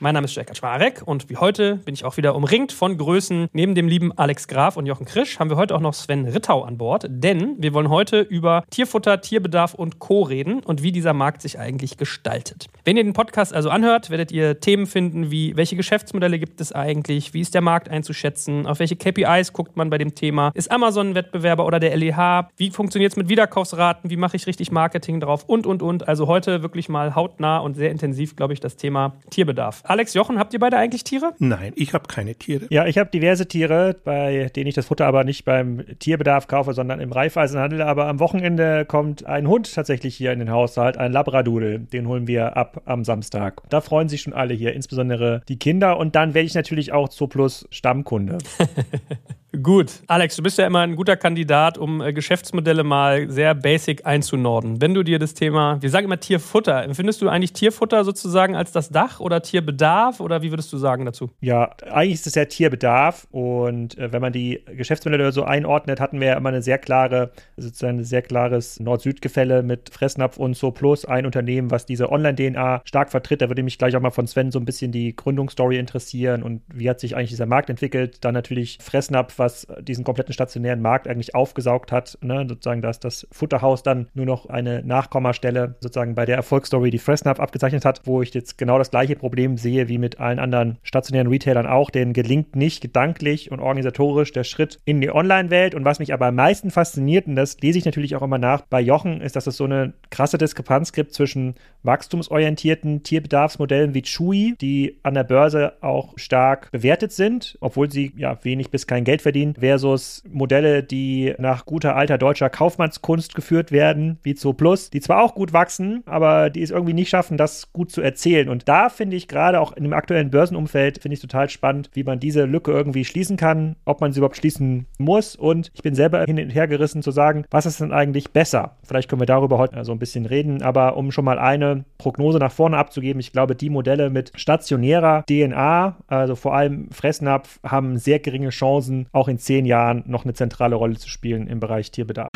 Mein Name ist Jörg Schwarek und wie heute bin ich auch wieder umringt von Größen. Neben dem lieben Alex Graf und Jochen Krisch haben wir heute auch noch Sven Rittau an Bord, denn wir wollen heute über Tierfutter, Tierbedarf und Co. reden und wie dieser Markt sich eigentlich gestaltet. Wenn ihr den Podcast also anhört, werdet ihr Themen finden wie, welche Geschäftsmodelle gibt es eigentlich, wie ist der Markt einzuschätzen, auf welche KPIs guckt man bei dem Thema, ist Amazon ein Wettbewerber oder der LEH, wie funktioniert es mit Wiederkaufsraten, wie mache ich richtig Marketing drauf und, und, und. Also heute wirklich mal hautnah und sehr intensiv, glaube ich, das Thema Tierbedarf. Alex, Jochen, habt ihr beide eigentlich Tiere? Nein, ich habe keine Tiere. Ja, ich habe diverse Tiere, bei denen ich das Futter aber nicht beim Tierbedarf kaufe, sondern im Reifeisenhandel. Aber am Wochenende kommt ein Hund tatsächlich hier in den Haushalt, ein Labradudel. Den holen wir ab am Samstag. Da freuen sich schon alle hier, insbesondere die Kinder. Und dann werde ich natürlich auch Zooplus Stammkunde. Gut. Alex, du bist ja immer ein guter Kandidat, um äh, Geschäftsmodelle mal sehr basic einzunorden. Wenn du dir das Thema, wir sagen immer Tierfutter, empfindest du eigentlich Tierfutter sozusagen als das Dach oder Tierbedarf oder wie würdest du sagen dazu? Ja, eigentlich ist es ja Tierbedarf und äh, wenn man die Geschäftsmodelle so einordnet, hatten wir ja immer eine sehr klare, sozusagen ein sehr klares Nord-Süd-Gefälle mit Fressnapf und So Plus, ein Unternehmen, was diese Online-DNA stark vertritt. Da würde mich gleich auch mal von Sven so ein bisschen die Gründungsstory interessieren und wie hat sich eigentlich dieser Markt entwickelt. Dann natürlich Fressnapf was diesen kompletten stationären Markt eigentlich aufgesaugt hat. Ne? Sozusagen, dass das Futterhaus dann nur noch eine Nachkommastelle sozusagen bei der Erfolgsstory, die Fressnapf abgezeichnet hat, wo ich jetzt genau das gleiche Problem sehe wie mit allen anderen stationären Retailern auch. Denen gelingt nicht gedanklich und organisatorisch der Schritt in die Online-Welt. Und was mich aber am meisten fasziniert, und das lese ich natürlich auch immer nach bei Jochen, ist, dass es so eine krasse Diskrepanz gibt zwischen wachstumsorientierten Tierbedarfsmodellen wie Chewy, die an der Börse auch stark bewertet sind, obwohl sie ja wenig bis kein Geld verdienen, versus Modelle, die nach guter alter deutscher Kaufmannskunst geführt werden, wie Zo Plus, die zwar auch gut wachsen, aber die es irgendwie nicht schaffen, das gut zu erzählen. Und da finde ich gerade auch in dem aktuellen Börsenumfeld, finde ich total spannend, wie man diese Lücke irgendwie schließen kann, ob man sie überhaupt schließen muss. Und ich bin selber hin und her gerissen zu sagen, was ist denn eigentlich besser? Vielleicht können wir darüber heute so ein bisschen reden, aber um schon mal eine Prognose nach vorne abzugeben, ich glaube, die Modelle mit stationärer DNA, also vor allem Fressnapf, haben sehr geringe Chancen, auch in zehn Jahren noch eine zentrale Rolle zu spielen im Bereich Tierbedarf.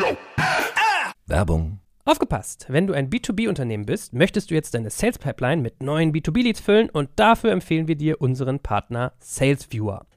Werbung. Aufgepasst! Wenn du ein B2B-Unternehmen bist, möchtest du jetzt deine Sales Pipeline mit neuen B2B-Leads füllen und dafür empfehlen wir dir unseren Partner SalesViewer.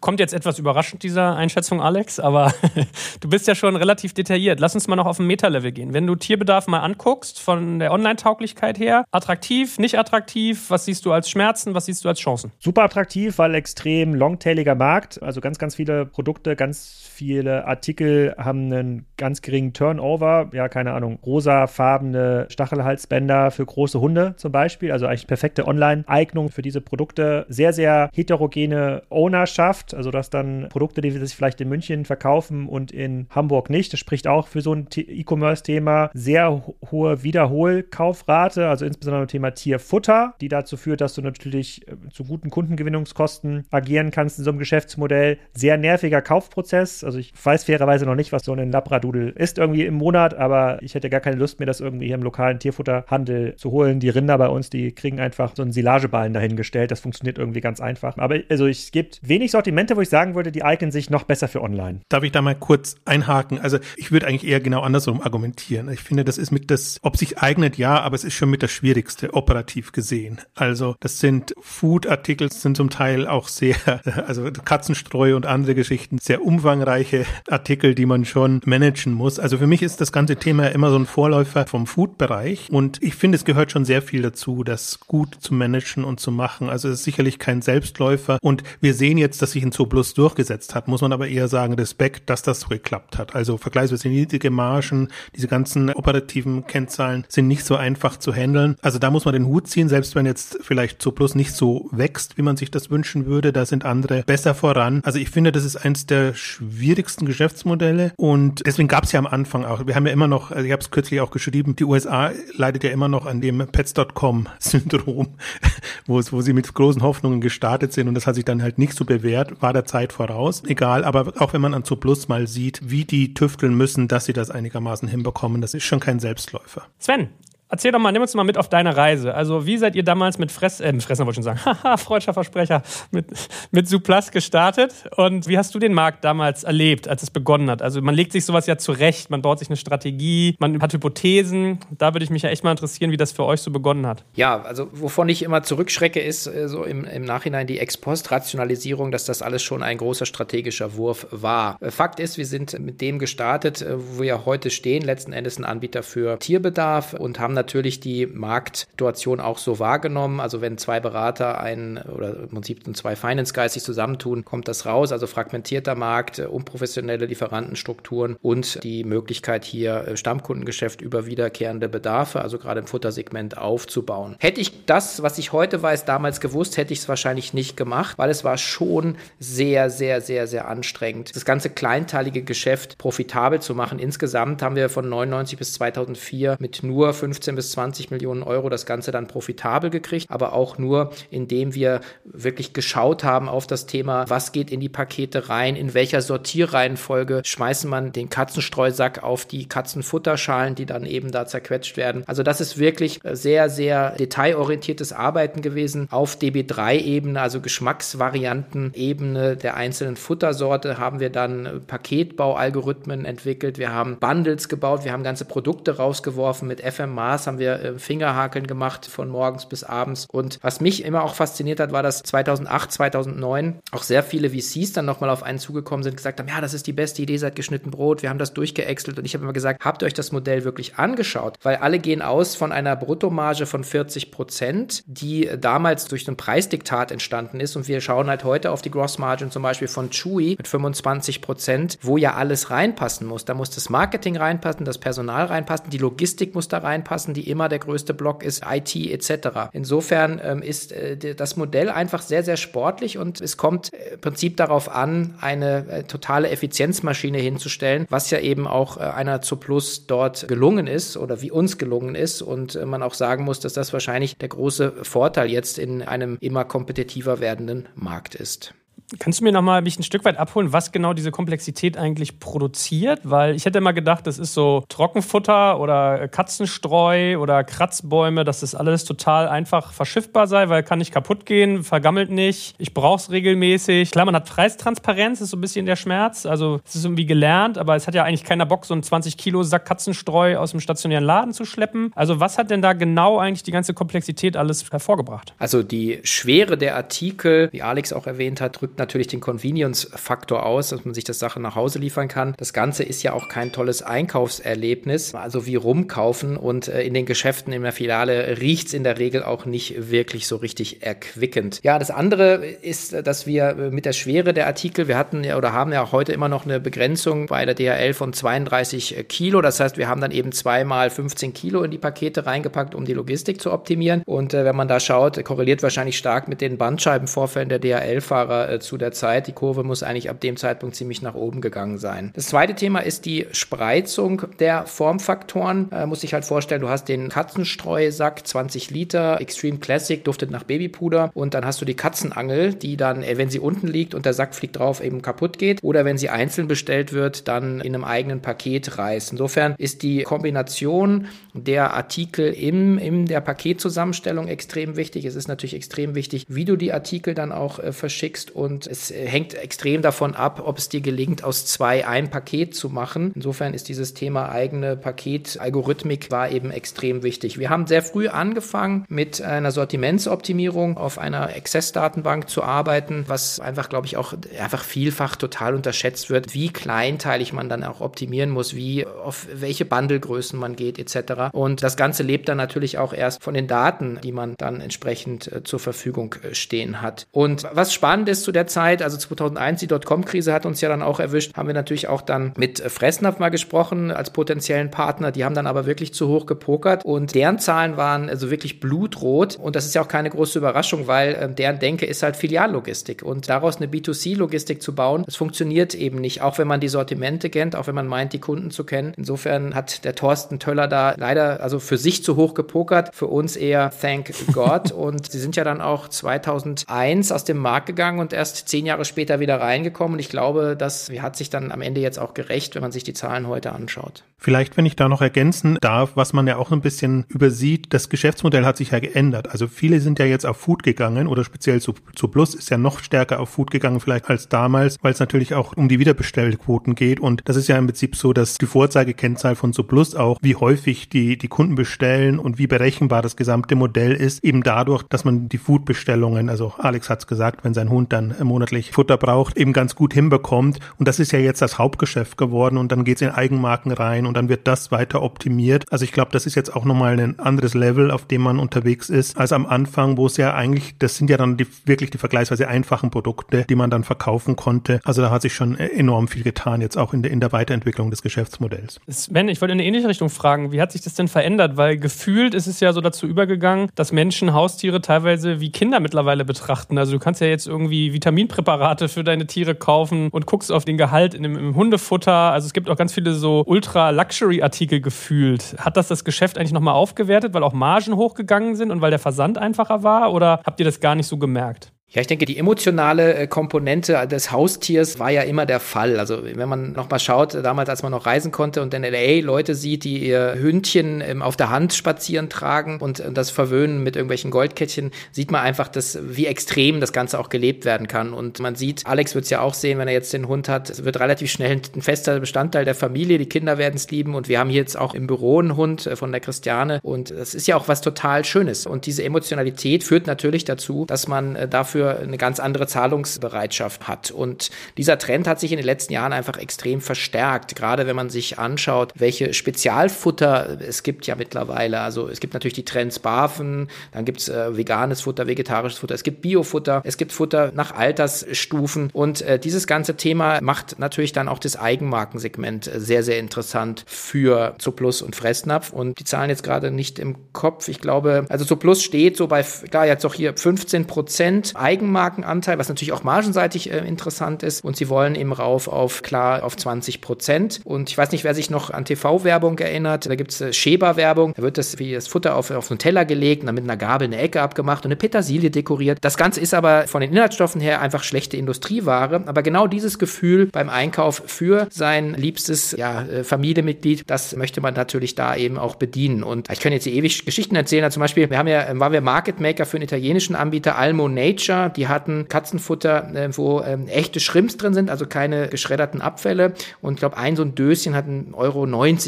Kommt jetzt etwas überraschend, dieser Einschätzung, Alex, aber du bist ja schon relativ detailliert. Lass uns mal noch auf ein Meta-Level gehen. Wenn du Tierbedarf mal anguckst, von der Online-Tauglichkeit her, attraktiv, nicht attraktiv, was siehst du als Schmerzen, was siehst du als Chancen? Super attraktiv, weil extrem longtailiger Markt, also ganz, ganz viele Produkte, ganz viele Artikel haben einen ganz geringen Turnover. Ja, keine Ahnung, rosafarbene Stachelhalsbänder für große Hunde zum Beispiel, also eigentlich perfekte Online-Eignung für diese Produkte. Sehr, sehr heterogene Ownerschaft, also dass dann Produkte, die sich vielleicht in München verkaufen und in Hamburg nicht. Das spricht auch für so ein E-Commerce-Thema. Sehr hohe Wiederholkaufrate, also insbesondere beim Thema Tierfutter, die dazu führt, dass du natürlich äh, zu guten Kundengewinnungskosten agieren kannst in so einem Geschäftsmodell. Sehr nerviger Kaufprozess. Also ich weiß fairerweise noch nicht, was so ein Labradudel ist irgendwie im Monat, aber ich hätte gar keine Lust mehr, das irgendwie hier im lokalen Tierfutterhandel zu holen. Die Rinder bei uns, die kriegen einfach so einen Silageballen dahingestellt. Das funktioniert irgendwie ganz einfach. Aber also es gibt wenig Sortiment Segmente, wo ich sagen würde, die eignen sich noch besser für online. Darf ich da mal kurz einhaken? Also ich würde eigentlich eher genau andersrum argumentieren. Ich finde, das ist mit das, ob sich eignet, ja, aber es ist schon mit das Schwierigste operativ gesehen. Also das sind Food-Artikel, sind zum Teil auch sehr, also Katzenstreu und andere Geschichten, sehr umfangreiche Artikel, die man schon managen muss. Also für mich ist das ganze Thema immer so ein Vorläufer vom Food-Bereich und ich finde, es gehört schon sehr viel dazu, das gut zu managen und zu machen. Also es ist sicherlich kein Selbstläufer und wir sehen jetzt, dass sich ein Zooplus durchgesetzt hat, muss man aber eher sagen, Respekt, dass das so geklappt hat. Also vergleichsweise niedrige Margen, diese ganzen operativen Kennzahlen sind nicht so einfach zu handeln. Also da muss man den Hut ziehen, selbst wenn jetzt vielleicht Zooplus nicht so wächst, wie man sich das wünschen würde, da sind andere besser voran. Also ich finde, das ist eins der schwierigsten Geschäftsmodelle und deswegen gab es ja am Anfang auch, wir haben ja immer noch, also ich habe es kürzlich auch geschrieben, die USA leidet ja immer noch an dem Pets.com-Syndrom, wo, wo sie mit großen Hoffnungen gestartet sind und das hat sich dann halt nicht so bewährt, war der Zeit voraus. Egal, aber auch wenn man an Zooplus mal sieht, wie die tüfteln müssen, dass sie das einigermaßen hinbekommen, das ist schon kein Selbstläufer. Sven, Erzähl doch mal, nimm uns mal mit auf deine Reise. Also, wie seid ihr damals mit Fress, äh, Fressner wollte ich schon sagen, haha, freudscher Versprecher, mit, mit Suplas gestartet? Und wie hast du den Markt damals erlebt, als es begonnen hat? Also, man legt sich sowas ja zurecht, man baut sich eine Strategie, man hat Hypothesen. Da würde ich mich ja echt mal interessieren, wie das für euch so begonnen hat. Ja, also, wovon ich immer zurückschrecke, ist äh, so im, im Nachhinein die Ex-Post-Rationalisierung, dass das alles schon ein großer strategischer Wurf war. Äh, Fakt ist, wir sind mit dem gestartet, äh, wo wir heute stehen, letzten Endes ein Anbieter für Tierbedarf und haben natürlich die Marktsituation auch so wahrgenommen. Also wenn zwei Berater ein oder im Prinzip zwei Finance Guys sich zusammentun, kommt das raus. Also fragmentierter Markt, äh, unprofessionelle Lieferantenstrukturen und die Möglichkeit hier äh, Stammkundengeschäft über wiederkehrende Bedarfe, also gerade im Futtersegment aufzubauen. Hätte ich das, was ich heute weiß, damals gewusst, hätte ich es wahrscheinlich nicht gemacht, weil es war schon sehr, sehr, sehr, sehr anstrengend, das ganze kleinteilige Geschäft profitabel zu machen. Insgesamt haben wir von 99 bis 2004 mit nur 15 15 bis 20 Millionen Euro das Ganze dann profitabel gekriegt, aber auch nur, indem wir wirklich geschaut haben auf das Thema, was geht in die Pakete rein, in welcher Sortierreihenfolge schmeißen man den Katzenstreusack auf die Katzenfutterschalen, die dann eben da zerquetscht werden. Also das ist wirklich sehr, sehr detailorientiertes Arbeiten gewesen auf DB3-Ebene, also Geschmacksvarianten-Ebene der einzelnen Futtersorte haben wir dann Paketbaualgorithmen entwickelt, wir haben Bundles gebaut, wir haben ganze Produkte rausgeworfen mit FMA Maß haben wir äh, Fingerhakeln gemacht von morgens bis abends. Und was mich immer auch fasziniert hat, war, dass 2008, 2009 auch sehr viele VCs dann nochmal auf einen zugekommen sind, gesagt haben, ja, das ist die beste Idee seit geschnitten Brot. Wir haben das durchgeäxelt und ich habe immer gesagt, habt ihr euch das Modell wirklich angeschaut? Weil alle gehen aus von einer Bruttomarge von 40 Prozent, die damals durch ein Preisdiktat entstanden ist. Und wir schauen halt heute auf die Grossmargin zum Beispiel von Chewy mit 25 Prozent, wo ja alles reinpassen muss. Da muss das Marketing reinpassen, das Personal reinpassen, die Logistik muss da reinpassen anpassen, die immer der größte Block ist, IT etc. Insofern ähm, ist äh, das Modell einfach sehr, sehr sportlich und es kommt äh, im Prinzip darauf an, eine äh, totale Effizienzmaschine hinzustellen, was ja eben auch äh, einer zu Plus dort gelungen ist oder wie uns gelungen ist und äh, man auch sagen muss, dass das wahrscheinlich der große Vorteil jetzt in einem immer kompetitiver werdenden Markt ist. Kannst du mir nochmal mich ein Stück weit abholen, was genau diese Komplexität eigentlich produziert? Weil ich hätte immer gedacht, das ist so Trockenfutter oder Katzenstreu oder Kratzbäume, dass das alles total einfach verschiffbar sei, weil kann nicht kaputt gehen, vergammelt nicht, ich brauche es regelmäßig. Klar, man hat Preistransparenz, ist so ein bisschen der Schmerz, also es ist irgendwie gelernt, aber es hat ja eigentlich keiner Bock, so einen 20 Kilo Sack Katzenstreu aus dem stationären Laden zu schleppen. Also was hat denn da genau eigentlich die ganze Komplexität alles hervorgebracht? Also die Schwere der Artikel, wie Alex auch erwähnt hat, drückt natürlich den Convenience-Faktor aus, dass man sich das Sachen nach Hause liefern kann. Das Ganze ist ja auch kein tolles Einkaufserlebnis, also wie rumkaufen und äh, in den Geschäften in der Filiale riecht es in der Regel auch nicht wirklich so richtig erquickend. Ja, das andere ist, dass wir mit der Schwere der Artikel, wir hatten ja oder haben ja auch heute immer noch eine Begrenzung bei der DHL von 32 Kilo. Das heißt, wir haben dann eben zweimal 15 Kilo in die Pakete reingepackt, um die Logistik zu optimieren. Und äh, wenn man da schaut, korreliert wahrscheinlich stark mit den Bandscheibenvorfällen der DHL-Fahrer äh, zu der Zeit. Die Kurve muss eigentlich ab dem Zeitpunkt ziemlich nach oben gegangen sein. Das zweite Thema ist die Spreizung der Formfaktoren. Äh, muss ich halt vorstellen, du hast den Katzenstreusack, 20 Liter, Extreme Classic, duftet nach Babypuder und dann hast du die Katzenangel, die dann, äh, wenn sie unten liegt und der Sack fliegt drauf, eben kaputt geht oder wenn sie einzeln bestellt wird, dann in einem eigenen Paket reißt. Insofern ist die Kombination der Artikel im, in der Paketzusammenstellung extrem wichtig. Es ist natürlich extrem wichtig, wie du die Artikel dann auch äh, verschickst und und es hängt extrem davon ab, ob es dir gelingt, aus zwei ein Paket zu machen. Insofern ist dieses Thema eigene Paketalgorithmik war eben extrem wichtig. Wir haben sehr früh angefangen mit einer Sortimentsoptimierung auf einer Access-Datenbank zu arbeiten, was einfach, glaube ich, auch einfach vielfach total unterschätzt wird, wie kleinteilig man dann auch optimieren muss, wie auf welche Bundlegrößen man geht etc. Und das Ganze lebt dann natürlich auch erst von den Daten, die man dann entsprechend äh, zur Verfügung äh, stehen hat. Und was spannend ist zu der Zeit, also 2001, die Dotcom-Krise hat uns ja dann auch erwischt, haben wir natürlich auch dann mit Fressnapf mal gesprochen als potenziellen Partner. Die haben dann aber wirklich zu hoch gepokert und deren Zahlen waren also wirklich blutrot. Und das ist ja auch keine große Überraschung, weil äh, deren Denke ist halt Filiallogistik. Und daraus eine B2C-Logistik zu bauen, das funktioniert eben nicht, auch wenn man die Sortimente kennt, auch wenn man meint, die Kunden zu kennen. Insofern hat der Thorsten Töller da leider also für sich zu hoch gepokert, für uns eher thank God. und sie sind ja dann auch 2001 aus dem Markt gegangen und erst zehn Jahre später wieder reingekommen. Und ich glaube, das hat sich dann am Ende jetzt auch gerecht, wenn man sich die Zahlen heute anschaut. Vielleicht, wenn ich da noch ergänzen darf, was man ja auch ein bisschen übersieht, das Geschäftsmodell hat sich ja geändert. Also viele sind ja jetzt auf Food gegangen oder speziell zu, zu Plus ist ja noch stärker auf Food gegangen vielleicht als damals, weil es natürlich auch um die Wiederbestellquoten geht. Und das ist ja im Prinzip so, dass die Vorzeigekennzahl von zu Plus auch, wie häufig die, die Kunden bestellen und wie berechenbar das gesamte Modell ist, eben dadurch, dass man die Foodbestellungen, also Alex hat es gesagt, wenn sein Hund dann monatlich Futter braucht, eben ganz gut hinbekommt. Und das ist ja jetzt das Hauptgeschäft geworden und dann geht es in Eigenmarken rein und dann wird das weiter optimiert. Also ich glaube, das ist jetzt auch nochmal ein anderes Level, auf dem man unterwegs ist, als am Anfang, wo es ja eigentlich, das sind ja dann die, wirklich die vergleichsweise einfachen Produkte, die man dann verkaufen konnte. Also da hat sich schon enorm viel getan, jetzt auch in der, in der Weiterentwicklung des Geschäftsmodells. Sven, ich wollte in eine ähnliche Richtung fragen. Wie hat sich das denn verändert? Weil gefühlt ist es ja so dazu übergegangen, dass Menschen Haustiere teilweise wie Kinder mittlerweile betrachten. Also du kannst ja jetzt irgendwie Vitaminpräparate für deine Tiere kaufen und guckst auf den Gehalt in dem, im Hundefutter. Also es gibt auch ganz viele so Ultra-Luxury-Artikel gefühlt. Hat das das Geschäft eigentlich nochmal aufgewertet, weil auch Margen hochgegangen sind und weil der Versand einfacher war? Oder habt ihr das gar nicht so gemerkt? Ja, ich denke, die emotionale äh, Komponente des Haustiers war ja immer der Fall. Also wenn man nochmal schaut, damals, als man noch reisen konnte und in LA Leute sieht, die ihr Hündchen ähm, auf der Hand spazieren tragen und das verwöhnen mit irgendwelchen Goldkettchen, sieht man einfach, dass, wie extrem das Ganze auch gelebt werden kann. Und man sieht, Alex wird es ja auch sehen, wenn er jetzt den Hund hat, es wird relativ schnell ein fester Bestandteil der Familie. Die Kinder werden es lieben und wir haben hier jetzt auch im Büro einen Hund äh, von der Christiane und das ist ja auch was total Schönes. Und diese Emotionalität führt natürlich dazu, dass man äh, dafür dafür eine ganz andere Zahlungsbereitschaft hat. Und dieser Trend hat sich in den letzten Jahren einfach extrem verstärkt, gerade wenn man sich anschaut, welche Spezialfutter es gibt ja mittlerweile. Also es gibt natürlich die Trends Barfen, dann gibt es äh, veganes Futter, vegetarisches Futter, es gibt Biofutter, es gibt Futter nach Altersstufen und äh, dieses ganze Thema macht natürlich dann auch das Eigenmarkensegment äh, sehr, sehr interessant für Zuplus und Fressnapf und die Zahlen jetzt gerade nicht im Kopf. Ich glaube, also Zuplus steht so bei, klar, jetzt auch hier 15 Prozent Eigenmarkenanteil, was natürlich auch margenseitig äh, interessant ist. Und sie wollen eben rauf auf klar auf 20 Prozent. Und ich weiß nicht, wer sich noch an TV-Werbung erinnert. Da gibt es äh, Schäber-Werbung. Da wird das wie das Futter auf, auf einen Teller gelegt und dann mit einer Gabel eine Ecke abgemacht und eine Petersilie dekoriert. Das Ganze ist aber von den Inhaltsstoffen her einfach schlechte Industrieware. Aber genau dieses Gefühl beim Einkauf für sein liebstes ja, äh, Familienmitglied, das möchte man natürlich da eben auch bedienen. Und ich kann jetzt hier ewig Geschichten erzählen. Also zum Beispiel, wir haben ja, waren wir Market Maker für einen italienischen Anbieter, Almo Nature. Die hatten Katzenfutter, äh, wo ähm, echte Shrimps drin sind, also keine geschredderten Abfälle. Und ich glaube, ein so ein Döschen hat 1,90 Euro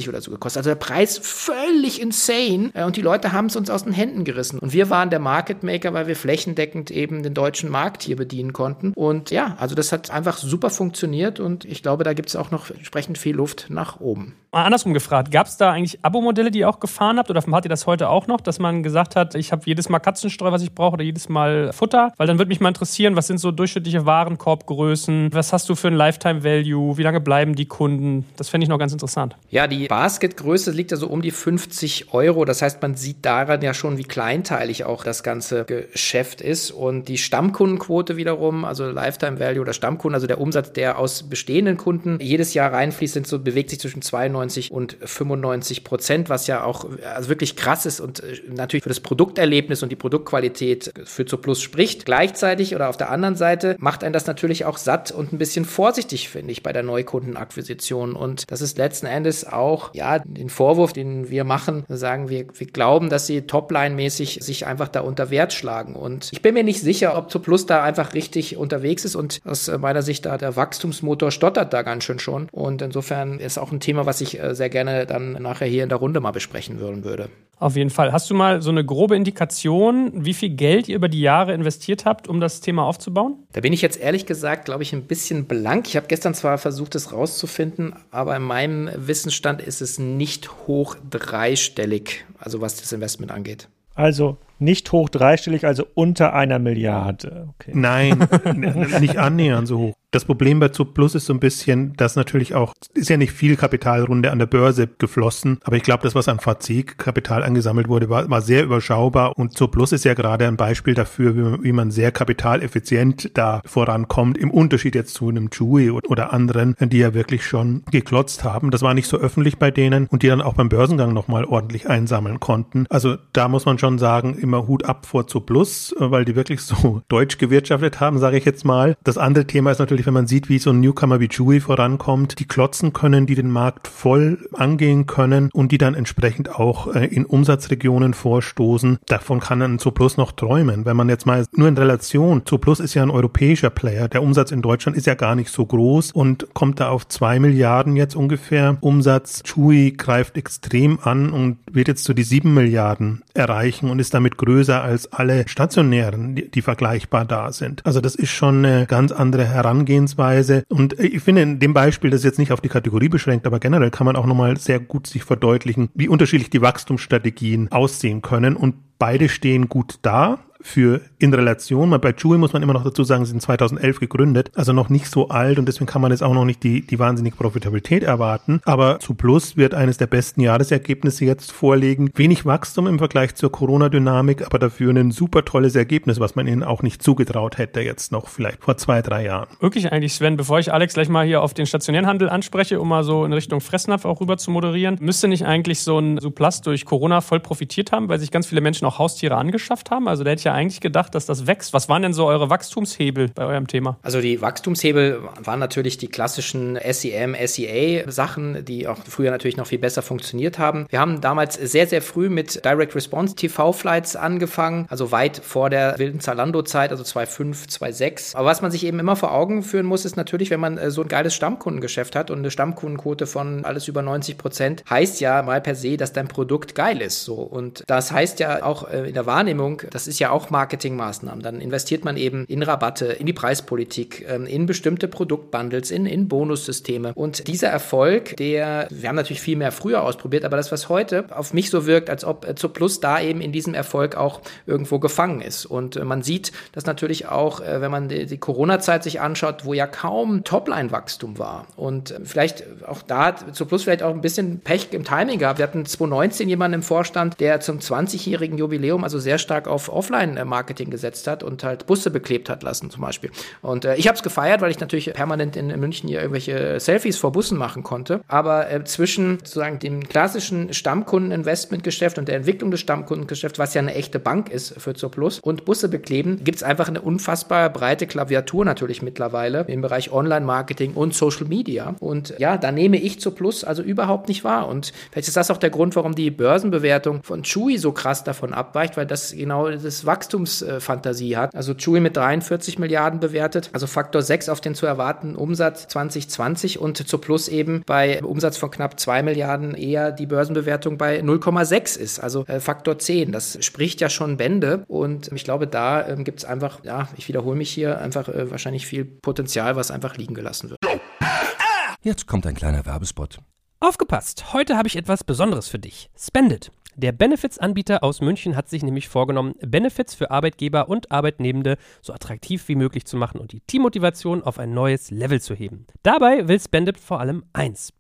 oder so gekostet. Also der Preis völlig insane. Äh, und die Leute haben es uns aus den Händen gerissen. Und wir waren der Market Maker, weil wir flächendeckend eben den deutschen Markt hier bedienen konnten. Und ja, also das hat einfach super funktioniert. Und ich glaube, da gibt es auch noch entsprechend viel Luft nach oben. Mal andersrum gefragt, gab es da eigentlich Abo-Modelle, die ihr auch gefahren habt? Oder habt ihr das heute auch noch, dass man gesagt hat, ich habe jedes Mal Katzenstreu, was ich brauche, oder jedes Mal Futter? Weil dann würde mich mal interessieren, was sind so durchschnittliche Warenkorbgrößen? Was hast du für ein Lifetime Value? Wie lange bleiben die Kunden? Das fände ich noch ganz interessant. Ja, die Basketgröße liegt also um die 50 Euro. Das heißt, man sieht daran ja schon, wie kleinteilig auch das ganze Geschäft ist. Und die Stammkundenquote wiederum, also Lifetime Value oder Stammkunden, also der Umsatz, der aus bestehenden Kunden jedes Jahr reinfließt, sind so, bewegt sich zwischen 92 98 und 95 Prozent, was ja auch also wirklich krass ist und äh, natürlich für das Produkterlebnis und die Produktqualität für zu Plus spricht. Gleichzeitig oder auf der anderen Seite macht einen das natürlich auch satt und ein bisschen vorsichtig, finde ich, bei der Neukundenakquisition. Und das ist letzten Endes auch, ja, den Vorwurf, den wir machen, sagen wir, wir glauben, dass sie topline-mäßig sich einfach da unter Wert schlagen. Und ich bin mir nicht sicher, ob zu Plus da einfach richtig unterwegs ist und aus meiner Sicht da der Wachstumsmotor stottert da ganz schön schon. Und insofern ist auch ein Thema, was ich äh, sehr gerne dann nachher hier in der Runde mal besprechen würden würde. Auf jeden Fall. Hast du mal so eine grobe Indikation, wie viel Geld ihr über die Jahre investiert habt, um das Thema aufzubauen? Da bin ich jetzt ehrlich gesagt, glaube ich, ein bisschen blank. Ich habe gestern zwar versucht, es rauszufinden, aber in meinem Wissensstand ist es nicht hoch dreistellig, also was das Investment angeht. Also nicht hoch dreistellig, also unter einer Milliarde. Okay. Nein, nicht annähernd so hoch. Das Problem bei Zug Plus ist so ein bisschen, dass natürlich auch, ist ja nicht viel Kapitalrunde an der Börse geflossen, aber ich glaube, das, was an VC-Kapital angesammelt wurde, war, war sehr überschaubar und Zug Plus ist ja gerade ein Beispiel dafür, wie man, wie man sehr kapitaleffizient da vorankommt, im Unterschied jetzt zu einem Chewy oder anderen, die ja wirklich schon geklotzt haben. Das war nicht so öffentlich bei denen und die dann auch beim Börsengang nochmal ordentlich einsammeln konnten. Also da muss man schon sagen, immer Hut ab vor Zug Plus, weil die wirklich so deutsch gewirtschaftet haben, sage ich jetzt mal. Das andere Thema ist natürlich natürlich, wenn man sieht, wie so ein Newcomer wie Chewy vorankommt, die klotzen können, die den Markt voll angehen können und die dann entsprechend auch äh, in Umsatzregionen vorstoßen. Davon kann ein Zooplus noch träumen. Wenn man jetzt mal nur in Relation, Zooplus ist ja ein europäischer Player, der Umsatz in Deutschland ist ja gar nicht so groß und kommt da auf zwei Milliarden jetzt ungefähr Umsatz. Chewy greift extrem an und wird jetzt zu die sieben Milliarden erreichen und ist damit größer als alle stationären, die, die vergleichbar da sind. Also das ist schon eine ganz andere Herangehensweise Herangehensweise. Und ich finde in dem Beispiel, das ist jetzt nicht auf die Kategorie beschränkt, aber generell kann man auch nochmal sehr gut sich verdeutlichen, wie unterschiedlich die Wachstumsstrategien aussehen können. Und beide stehen gut da für in Relation. Bei Chewy muss man immer noch dazu sagen, sie sind 2011 gegründet, also noch nicht so alt und deswegen kann man jetzt auch noch nicht die, die wahnsinnige Profitabilität erwarten. Aber zu Plus wird eines der besten Jahresergebnisse jetzt vorlegen. Wenig Wachstum im Vergleich zur Corona-Dynamik, aber dafür ein super tolles Ergebnis, was man ihnen auch nicht zugetraut hätte jetzt noch vielleicht vor zwei, drei Jahren. Wirklich eigentlich, Sven, bevor ich Alex gleich mal hier auf den stationären Handel anspreche, um mal so in Richtung Fressnapf auch rüber zu moderieren, müsste nicht eigentlich so ein Suplas durch Corona voll profitiert haben, weil sich ganz viele Menschen auch Haustiere angeschafft haben? Also der hätte ja eigentlich gedacht, dass das wächst. Was waren denn so eure Wachstumshebel bei eurem Thema? Also die Wachstumshebel waren natürlich die klassischen SEM, SEA-Sachen, die auch früher natürlich noch viel besser funktioniert haben. Wir haben damals sehr, sehr früh mit Direct Response TV-Flights angefangen, also weit vor der wilden Zalando-Zeit, also 2.5, 2.6. Aber was man sich eben immer vor Augen führen muss, ist natürlich, wenn man äh, so ein geiles Stammkundengeschäft hat und eine Stammkundenquote von alles über 90 Prozent, heißt ja mal per se, dass dein Produkt geil ist. So. Und das heißt ja auch äh, in der Wahrnehmung, das ist ja auch Marketingmaßnahmen. Dann investiert man eben in Rabatte, in die Preispolitik, ähm, in bestimmte Produktbundles, in, in Bonussysteme. Und dieser Erfolg, der, wir haben natürlich viel mehr früher ausprobiert, aber das, was heute auf mich so wirkt, als ob äh, zu Plus da eben in diesem Erfolg auch irgendwo gefangen ist. Und äh, man sieht das natürlich auch, wenn man die, die Corona-Zeit sich anschaut, wo ja kaum Topline-Wachstum war. Und vielleicht auch da hat zu Plus vielleicht auch ein bisschen Pech im Timing gehabt. Wir hatten 2019 jemanden im Vorstand, der zum 20-jährigen Jubiläum also sehr stark auf Offline-Marketing gesetzt hat und halt Busse beklebt hat lassen zum Beispiel. Und äh, ich habe es gefeiert, weil ich natürlich permanent in München hier irgendwelche Selfies vor Bussen machen konnte. Aber äh, zwischen sozusagen dem klassischen Stammkundeninvestmentgeschäft und der Entwicklung des Stammkundengeschäfts, was ja eine echte Bank ist für Zooplus, und Busse bekleben, gibt es einfach eine unfassbar breite Klaviatur natürlich mittlerweile im Bereich Online-Marketing und Social Media. Und ja, da nehme ich Zooplus also überhaupt nicht wahr. Und vielleicht ist das auch der Grund, warum die Börsenbewertung von Chewy so krass davon abweicht, weil das genau das Wachstumsfantasie hat. Also Chewy mit 43 Milliarden bewertet, also Faktor 6 auf den zu erwartenden Umsatz 2020 und zu Plus eben bei Umsatz von knapp 2 Milliarden eher die Börsenbewertung bei 0,6 ist, also äh, Faktor 10. Das spricht ja schon Bände und ich glaube, da ähm, gibt es einfach, ja, ich wiederhole mich hier, einfach äh, wahrscheinlich viel Potenzial, was einfach liegen gelassen wird. Jetzt kommt ein kleiner Werbespot. Aufgepasst! Heute habe ich etwas Besonderes für dich. Spendit. Der Benefits-Anbieter aus München hat sich nämlich vorgenommen, Benefits für Arbeitgeber und Arbeitnehmende so attraktiv wie möglich zu machen und die Teammotivation auf ein neues Level zu heben. Dabei will Spendit vor allem eins: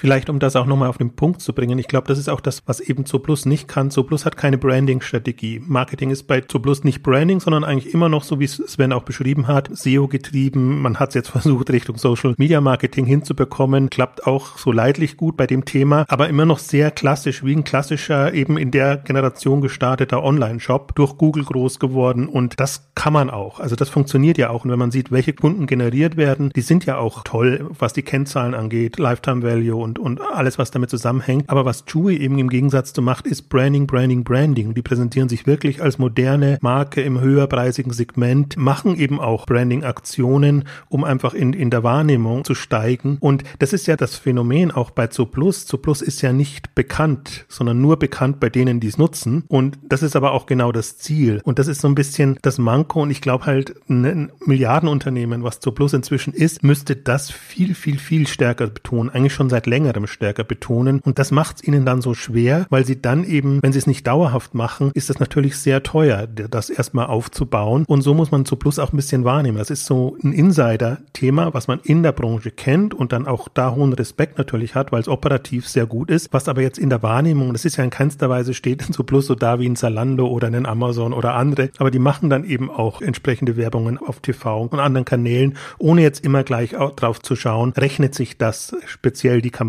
Vielleicht, um das auch nochmal auf den Punkt zu bringen, ich glaube, das ist auch das, was eben Zooplus nicht kann. Zooplus hat keine Branding-Strategie. Marketing ist bei Zooplus nicht Branding, sondern eigentlich immer noch, so wie Sven auch beschrieben hat, SEO-getrieben. Man hat es jetzt versucht, Richtung Social-Media-Marketing hinzubekommen. Klappt auch so leidlich gut bei dem Thema, aber immer noch sehr klassisch, wie ein klassischer, eben in der Generation gestarteter Online-Shop, durch Google groß geworden. Und das kann man auch. Also das funktioniert ja auch. Und wenn man sieht, welche Kunden generiert werden, die sind ja auch toll, was die Kennzahlen angeht, Lifetime Value und, und alles, was damit zusammenhängt. Aber was Chewy eben im Gegensatz zu macht, ist Branding, Branding, Branding. Die präsentieren sich wirklich als moderne Marke im höherpreisigen Segment, machen eben auch Branding-Aktionen, um einfach in, in der Wahrnehmung zu steigen. Und das ist ja das Phänomen auch bei Zooplus. Zooplus ist ja nicht bekannt, sondern nur bekannt bei denen, die es nutzen. Und das ist aber auch genau das Ziel. Und das ist so ein bisschen das Manko. Und ich glaube halt, ein Milliardenunternehmen, was Zooplus inzwischen ist, müsste das viel, viel, viel stärker betonen. Eigentlich schon seit längerem stärker betonen. Und das macht es ihnen dann so schwer, weil sie dann eben, wenn sie es nicht dauerhaft machen, ist es natürlich sehr teuer, das erstmal aufzubauen. Und so muss man zu Plus auch ein bisschen wahrnehmen. Das ist so ein Insider-Thema, was man in der Branche kennt und dann auch da hohen Respekt natürlich hat, weil es operativ sehr gut ist. Was aber jetzt in der Wahrnehmung, das ist ja in keinster Weise steht zu Plus so da wie ein Zalando oder ein Amazon oder andere. Aber die machen dann eben auch entsprechende Werbungen auf TV und anderen Kanälen, ohne jetzt immer gleich drauf zu schauen, rechnet sich das speziell die Kampagne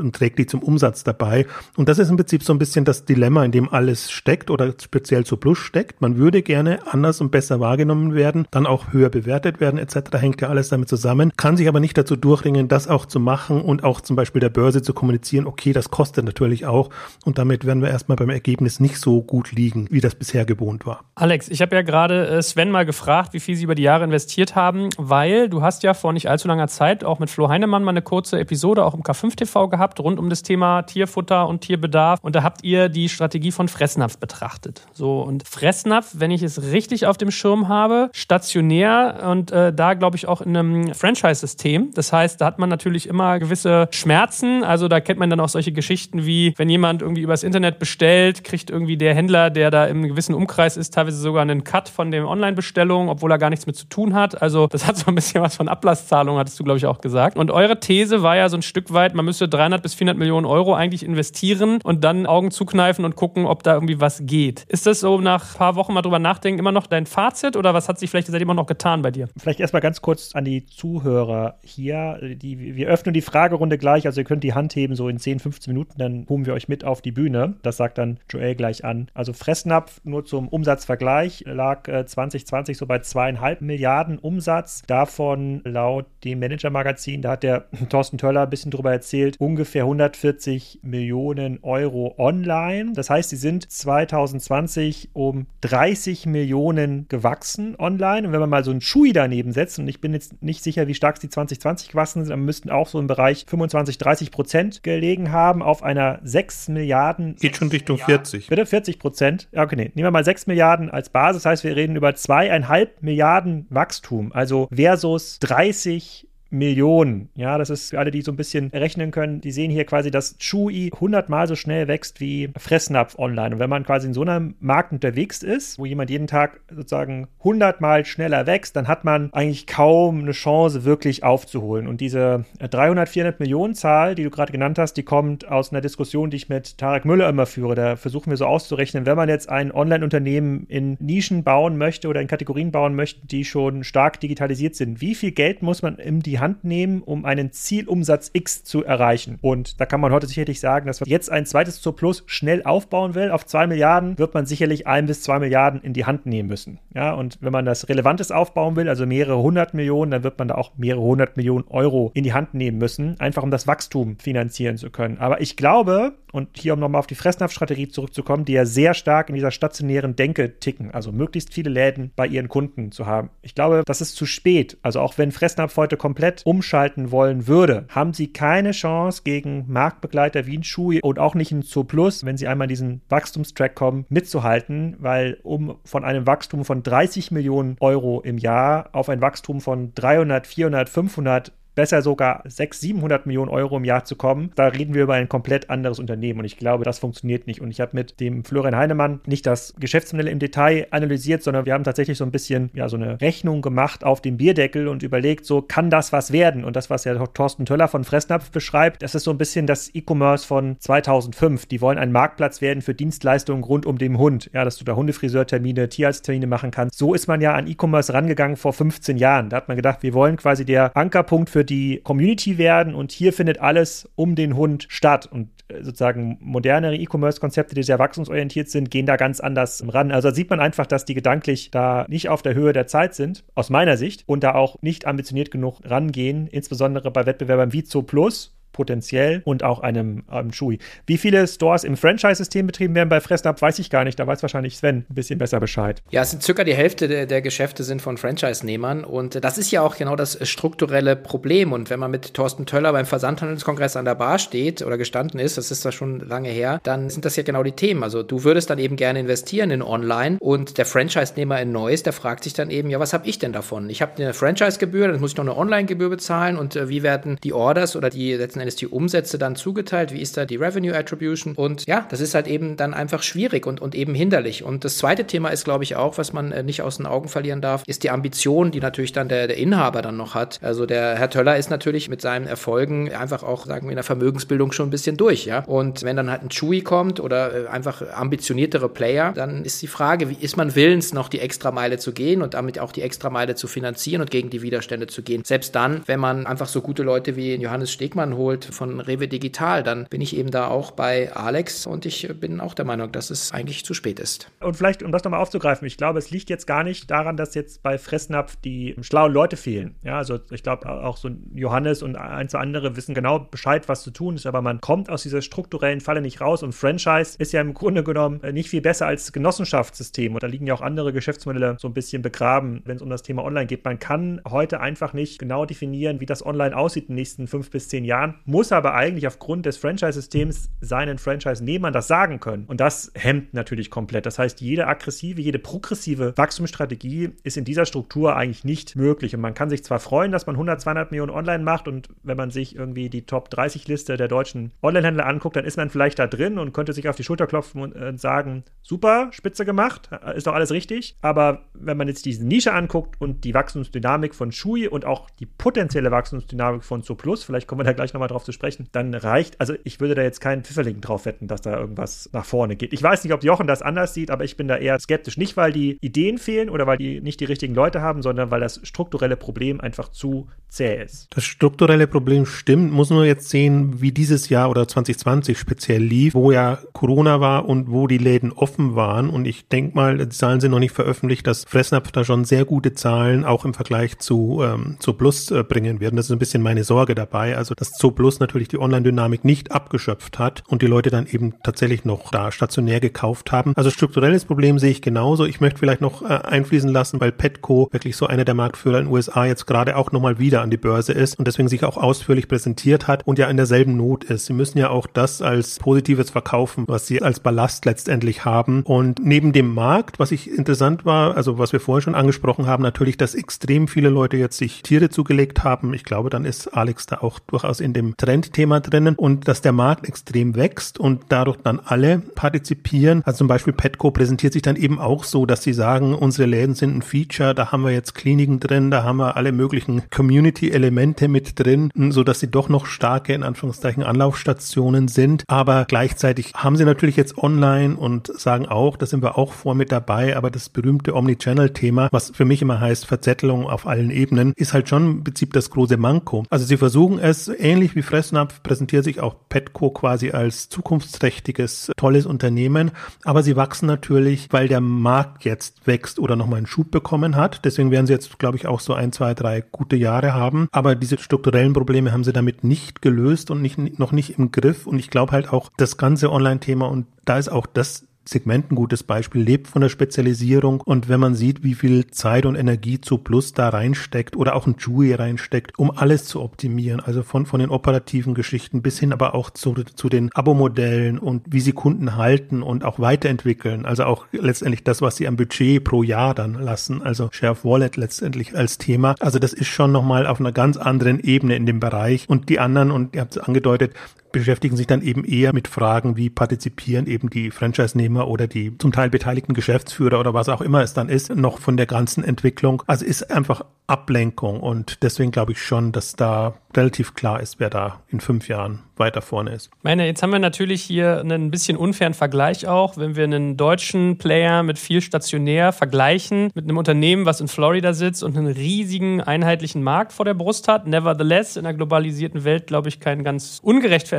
und trägt die zum Umsatz dabei. Und das ist im Prinzip so ein bisschen das Dilemma, in dem alles steckt oder speziell zu Plus steckt. Man würde gerne anders und besser wahrgenommen werden, dann auch höher bewertet werden etc. Hängt ja alles damit zusammen, kann sich aber nicht dazu durchringen, das auch zu machen und auch zum Beispiel der Börse zu kommunizieren, okay, das kostet natürlich auch und damit werden wir erstmal beim Ergebnis nicht so gut liegen, wie das bisher gewohnt war. Alex, ich habe ja gerade äh, Sven mal gefragt, wie viel Sie über die Jahre investiert haben, weil du hast ja vor nicht allzu langer Zeit auch mit Flo Heinemann mal eine kurze Episode auch im K5 5 TV gehabt rund um das Thema Tierfutter und Tierbedarf. Und da habt ihr die Strategie von Fressnapf betrachtet. So, und Fressnapf, wenn ich es richtig auf dem Schirm habe, stationär und äh, da glaube ich auch in einem Franchise-System. Das heißt, da hat man natürlich immer gewisse Schmerzen. Also da kennt man dann auch solche Geschichten wie, wenn jemand irgendwie übers Internet bestellt, kriegt irgendwie der Händler, der da im gewissen Umkreis ist, teilweise sogar einen Cut von der Online-Bestellung, obwohl er gar nichts mit zu tun hat. Also das hat so ein bisschen was von Ablasszahlung, hattest du, glaube ich, auch gesagt. Und eure These war ja so ein Stück weit, man müsste 300 bis 400 Millionen Euro eigentlich investieren und dann Augen zukneifen und gucken, ob da irgendwie was geht. Ist das so nach ein paar Wochen mal drüber nachdenken immer noch dein Fazit oder was hat sich vielleicht seitdem auch noch getan bei dir? Vielleicht erstmal ganz kurz an die Zuhörer hier. Die, wir öffnen die Fragerunde gleich, also ihr könnt die Hand heben, so in 10, 15 Minuten, dann holen wir euch mit auf die Bühne. Das sagt dann Joel gleich an. Also Fressnapf, nur zum Umsatzvergleich, lag äh, 2020 so bei zweieinhalb Milliarden Umsatz. Davon laut dem Manager-Magazin, da hat der Thorsten Töller ein bisschen drüber erzählt, erzählt, ungefähr 140 Millionen Euro online. Das heißt, sie sind 2020 um 30 Millionen gewachsen online. Und wenn man mal so einen Schui daneben setzt, und ich bin jetzt nicht sicher, wie stark sie 2020 gewachsen sind, dann müssten auch so im Bereich 25, 30 Prozent gelegen haben auf einer 6 Milliarden. Geht schon Richtung 40. Bitte 40 Prozent. Ja, okay, nee. Nehmen wir mal 6 Milliarden als Basis. Das heißt, wir reden über zweieinhalb Milliarden Wachstum. Also versus 30 Millionen. Ja, das ist für alle, die so ein bisschen rechnen können, die sehen hier quasi, dass Chewy 100 mal so schnell wächst wie Fressnapf online. Und wenn man quasi in so einem Markt unterwegs ist, wo jemand jeden Tag sozusagen 100 mal schneller wächst, dann hat man eigentlich kaum eine Chance, wirklich aufzuholen. Und diese 300, 400 Millionen Zahl, die du gerade genannt hast, die kommt aus einer Diskussion, die ich mit Tarek Müller immer führe. Da versuchen wir so auszurechnen, wenn man jetzt ein Online-Unternehmen in Nischen bauen möchte oder in Kategorien bauen möchte, die schon stark digitalisiert sind, wie viel Geld muss man in die Hand nehmen, um einen Zielumsatz X zu erreichen. Und da kann man heute sicherlich sagen, dass man jetzt ein zweites Zur Plus schnell aufbauen will. Auf zwei Milliarden wird man sicherlich ein bis zwei Milliarden in die Hand nehmen müssen. Ja, und wenn man das Relevantes aufbauen will, also mehrere hundert Millionen, dann wird man da auch mehrere hundert Millionen Euro in die Hand nehmen müssen, einfach um das Wachstum finanzieren zu können. Aber ich glaube, und hier um nochmal auf die Fressnapf-Strategie zurückzukommen, die ja sehr stark in dieser stationären Denke ticken, also möglichst viele Läden bei ihren Kunden zu haben. Ich glaube, das ist zu spät. Also auch wenn Fressnapf heute komplett umschalten wollen würde, haben sie keine Chance gegen Marktbegleiter wie ein Schuh und auch nicht ein Zooplus, wenn sie einmal in diesen Wachstumstrack kommen, mitzuhalten, weil um von einem Wachstum von 30 Millionen Euro im Jahr auf ein Wachstum von 300, 400, 500 besser sogar 600, 700 Millionen Euro im Jahr zu kommen. Da reden wir über ein komplett anderes Unternehmen und ich glaube, das funktioniert nicht. Und ich habe mit dem Florian Heinemann nicht das Geschäftsmodell im Detail analysiert, sondern wir haben tatsächlich so ein bisschen, ja, so eine Rechnung gemacht auf dem Bierdeckel und überlegt, so kann das was werden? Und das, was ja Thorsten Töller von Fressnapf beschreibt, das ist so ein bisschen das E-Commerce von 2005. Die wollen ein Marktplatz werden für Dienstleistungen rund um den Hund. Ja, dass du da Hundefriseurtermine, Tierarzttermine machen kannst. So ist man ja an E-Commerce rangegangen vor 15 Jahren. Da hat man gedacht, wir wollen quasi der Ankerpunkt für die Community werden und hier findet alles um den Hund statt. Und äh, sozusagen modernere E-Commerce-Konzepte, die sehr wachstumsorientiert sind, gehen da ganz anders ran. Also sieht man einfach, dass die gedanklich da nicht auf der Höhe der Zeit sind, aus meiner Sicht, und da auch nicht ambitioniert genug rangehen, insbesondere bei Wettbewerbern wie Zo Plus potenziell und auch einem, einem Shui. Wie viele Stores im Franchise-System betrieben werden bei Fressnapf, weiß ich gar nicht. Da weiß wahrscheinlich Sven ein bisschen besser Bescheid. Ja, es sind circa die Hälfte der, der Geschäfte sind von Franchise-Nehmern und das ist ja auch genau das strukturelle Problem. Und wenn man mit Thorsten Töller beim Versandhandelskongress an der Bar steht oder gestanden ist, das ist zwar schon lange her, dann sind das ja genau die Themen. Also du würdest dann eben gerne investieren in Online und der Franchise-Nehmer in Neues, der fragt sich dann eben, ja, was habe ich denn davon? Ich habe eine Franchise-Gebühr, dann muss ich noch eine Online-Gebühr bezahlen und äh, wie werden die Orders oder die letzten Endes die Umsätze dann zugeteilt? Wie ist da die Revenue Attribution? Und ja, das ist halt eben dann einfach schwierig und, und eben hinderlich. Und das zweite Thema ist, glaube ich, auch, was man äh, nicht aus den Augen verlieren darf, ist die Ambition, die natürlich dann der, der Inhaber dann noch hat. Also der Herr Töller ist natürlich mit seinen Erfolgen einfach auch, sagen wir, in der Vermögensbildung schon ein bisschen durch, ja. Und wenn dann halt ein Chewy kommt oder äh, einfach ambitioniertere Player, dann ist die Frage, wie ist man willens, noch die Extrameile zu gehen und damit auch die Extrameile zu finanzieren und gegen die Widerstände zu gehen. Selbst dann, wenn man einfach so gute Leute wie Johannes Stegmann holt von Rewe Digital, dann bin ich eben da auch bei Alex und ich bin auch der Meinung, dass es eigentlich zu spät ist. Und vielleicht, um das nochmal aufzugreifen, ich glaube, es liegt jetzt gar nicht daran, dass jetzt bei Fressnapf die schlauen Leute fehlen. Ja, also ich glaube auch so Johannes und ein, zwei andere wissen genau Bescheid, was zu tun ist, aber man kommt aus dieser strukturellen Falle nicht raus und Franchise ist ja im Grunde genommen nicht viel besser als Genossenschaftssystem und da liegen ja auch andere Geschäftsmodelle so ein bisschen begraben, wenn es um das Thema Online geht. Man kann heute einfach nicht genau definieren, wie das Online aussieht in den nächsten fünf bis zehn Jahren, muss aber eigentlich aufgrund des Franchise-Systems seinen Franchise-Nehmern das sagen können. Und das hemmt natürlich komplett. Das heißt, jede aggressive, jede progressive Wachstumsstrategie ist in dieser Struktur eigentlich nicht möglich. Und man kann sich zwar freuen, dass man 100, 200 Millionen online macht und wenn man sich irgendwie die Top 30 Liste der deutschen Online-Händler anguckt, dann ist man vielleicht da drin und könnte sich auf die Schulter klopfen und äh, sagen, super, spitze gemacht, ist doch alles richtig. Aber wenn man jetzt diese Nische anguckt und die Wachstumsdynamik von Shui und auch die potenzielle Wachstumsdynamik von Zooplus, vielleicht kommen wir da gleich nochmal drauf zu sprechen, dann reicht, also ich würde da jetzt keinen Pfifferling drauf wetten, dass da irgendwas nach vorne geht. Ich weiß nicht, ob Jochen das anders sieht, aber ich bin da eher skeptisch. Nicht, weil die Ideen fehlen oder weil die nicht die richtigen Leute haben, sondern weil das strukturelle Problem einfach zu zäh ist. Das strukturelle Problem stimmt, muss nur jetzt sehen, wie dieses Jahr oder 2020 speziell lief, wo ja Corona war und wo die Läden offen waren. Und ich denke mal, die Zahlen sind noch nicht veröffentlicht, dass Fressnapf da schon sehr gute Zahlen auch im Vergleich zu, ähm, zu Plus äh, bringen werden. Das ist ein bisschen meine Sorge dabei. Also, dass Zo Plus natürlich die Online-Dynamik nicht abgeschöpft hat und die Leute dann eben tatsächlich noch da stationär gekauft haben. Also strukturelles Problem sehe ich genauso. Ich möchte vielleicht noch äh, einfließen lassen, weil Petco wirklich so einer der Marktführer in den USA jetzt gerade auch nochmal wieder an die Börse ist und deswegen sich auch ausführlich präsentiert hat und ja in derselben Not ist. Sie müssen ja auch das als Positives verkaufen, was sie als Ballast letztendlich haben. Und neben dem Markt, was ich interessant war, also was wir vorher schon angesprochen haben, natürlich, dass extrem viele Leute jetzt sich Tiere zugelegt haben. Ich glaube, dann ist Alex da auch durchaus in dem dem Trendthema drinnen und dass der Markt extrem wächst und dadurch dann alle partizipieren. Also zum Beispiel Petco präsentiert sich dann eben auch so, dass sie sagen, unsere Läden sind ein Feature, da haben wir jetzt Kliniken drin, da haben wir alle möglichen Community-Elemente mit drin, so dass sie doch noch starke, in Anführungszeichen, Anlaufstationen sind. Aber gleichzeitig haben sie natürlich jetzt online und sagen auch, da sind wir auch vor mit dabei, aber das berühmte Omnichannel-Thema, was für mich immer heißt Verzettelung auf allen Ebenen, ist halt schon im Prinzip das große Manko. Also sie versuchen es, ähnlich wie Fressnapf präsentiert sich auch Petco quasi als zukunftsträchtiges, tolles Unternehmen, aber sie wachsen natürlich, weil der Markt jetzt wächst oder nochmal einen Schub bekommen hat. Deswegen werden sie jetzt, glaube ich, auch so ein, zwei, drei gute Jahre haben. Aber diese strukturellen Probleme haben sie damit nicht gelöst und nicht, noch nicht im Griff. Und ich glaube halt auch, das ganze Online-Thema und da ist auch das Segment ein gutes Beispiel, lebt von der Spezialisierung. Und wenn man sieht, wie viel Zeit und Energie zu Plus da reinsteckt oder auch ein Chewy reinsteckt, um alles zu optimieren, also von, von den operativen Geschichten bis hin aber auch zu, zu den Abo-Modellen und wie sie Kunden halten und auch weiterentwickeln, also auch letztendlich das, was sie am Budget pro Jahr dann lassen, also Share of Wallet letztendlich als Thema. Also das ist schon nochmal auf einer ganz anderen Ebene in dem Bereich. Und die anderen, und ihr habt es angedeutet, beschäftigen sich dann eben eher mit Fragen, wie partizipieren eben die Franchise-Nehmer oder die zum Teil beteiligten Geschäftsführer oder was auch immer es dann ist, noch von der ganzen Entwicklung. Also ist einfach Ablenkung und deswegen glaube ich schon, dass da relativ klar ist, wer da in fünf Jahren weiter vorne ist. Meine, jetzt haben wir natürlich hier einen bisschen unfairen Vergleich auch, wenn wir einen deutschen Player mit viel stationär vergleichen mit einem Unternehmen, was in Florida sitzt und einen riesigen einheitlichen Markt vor der Brust hat. Nevertheless, in einer globalisierten Welt, glaube ich, kein ganz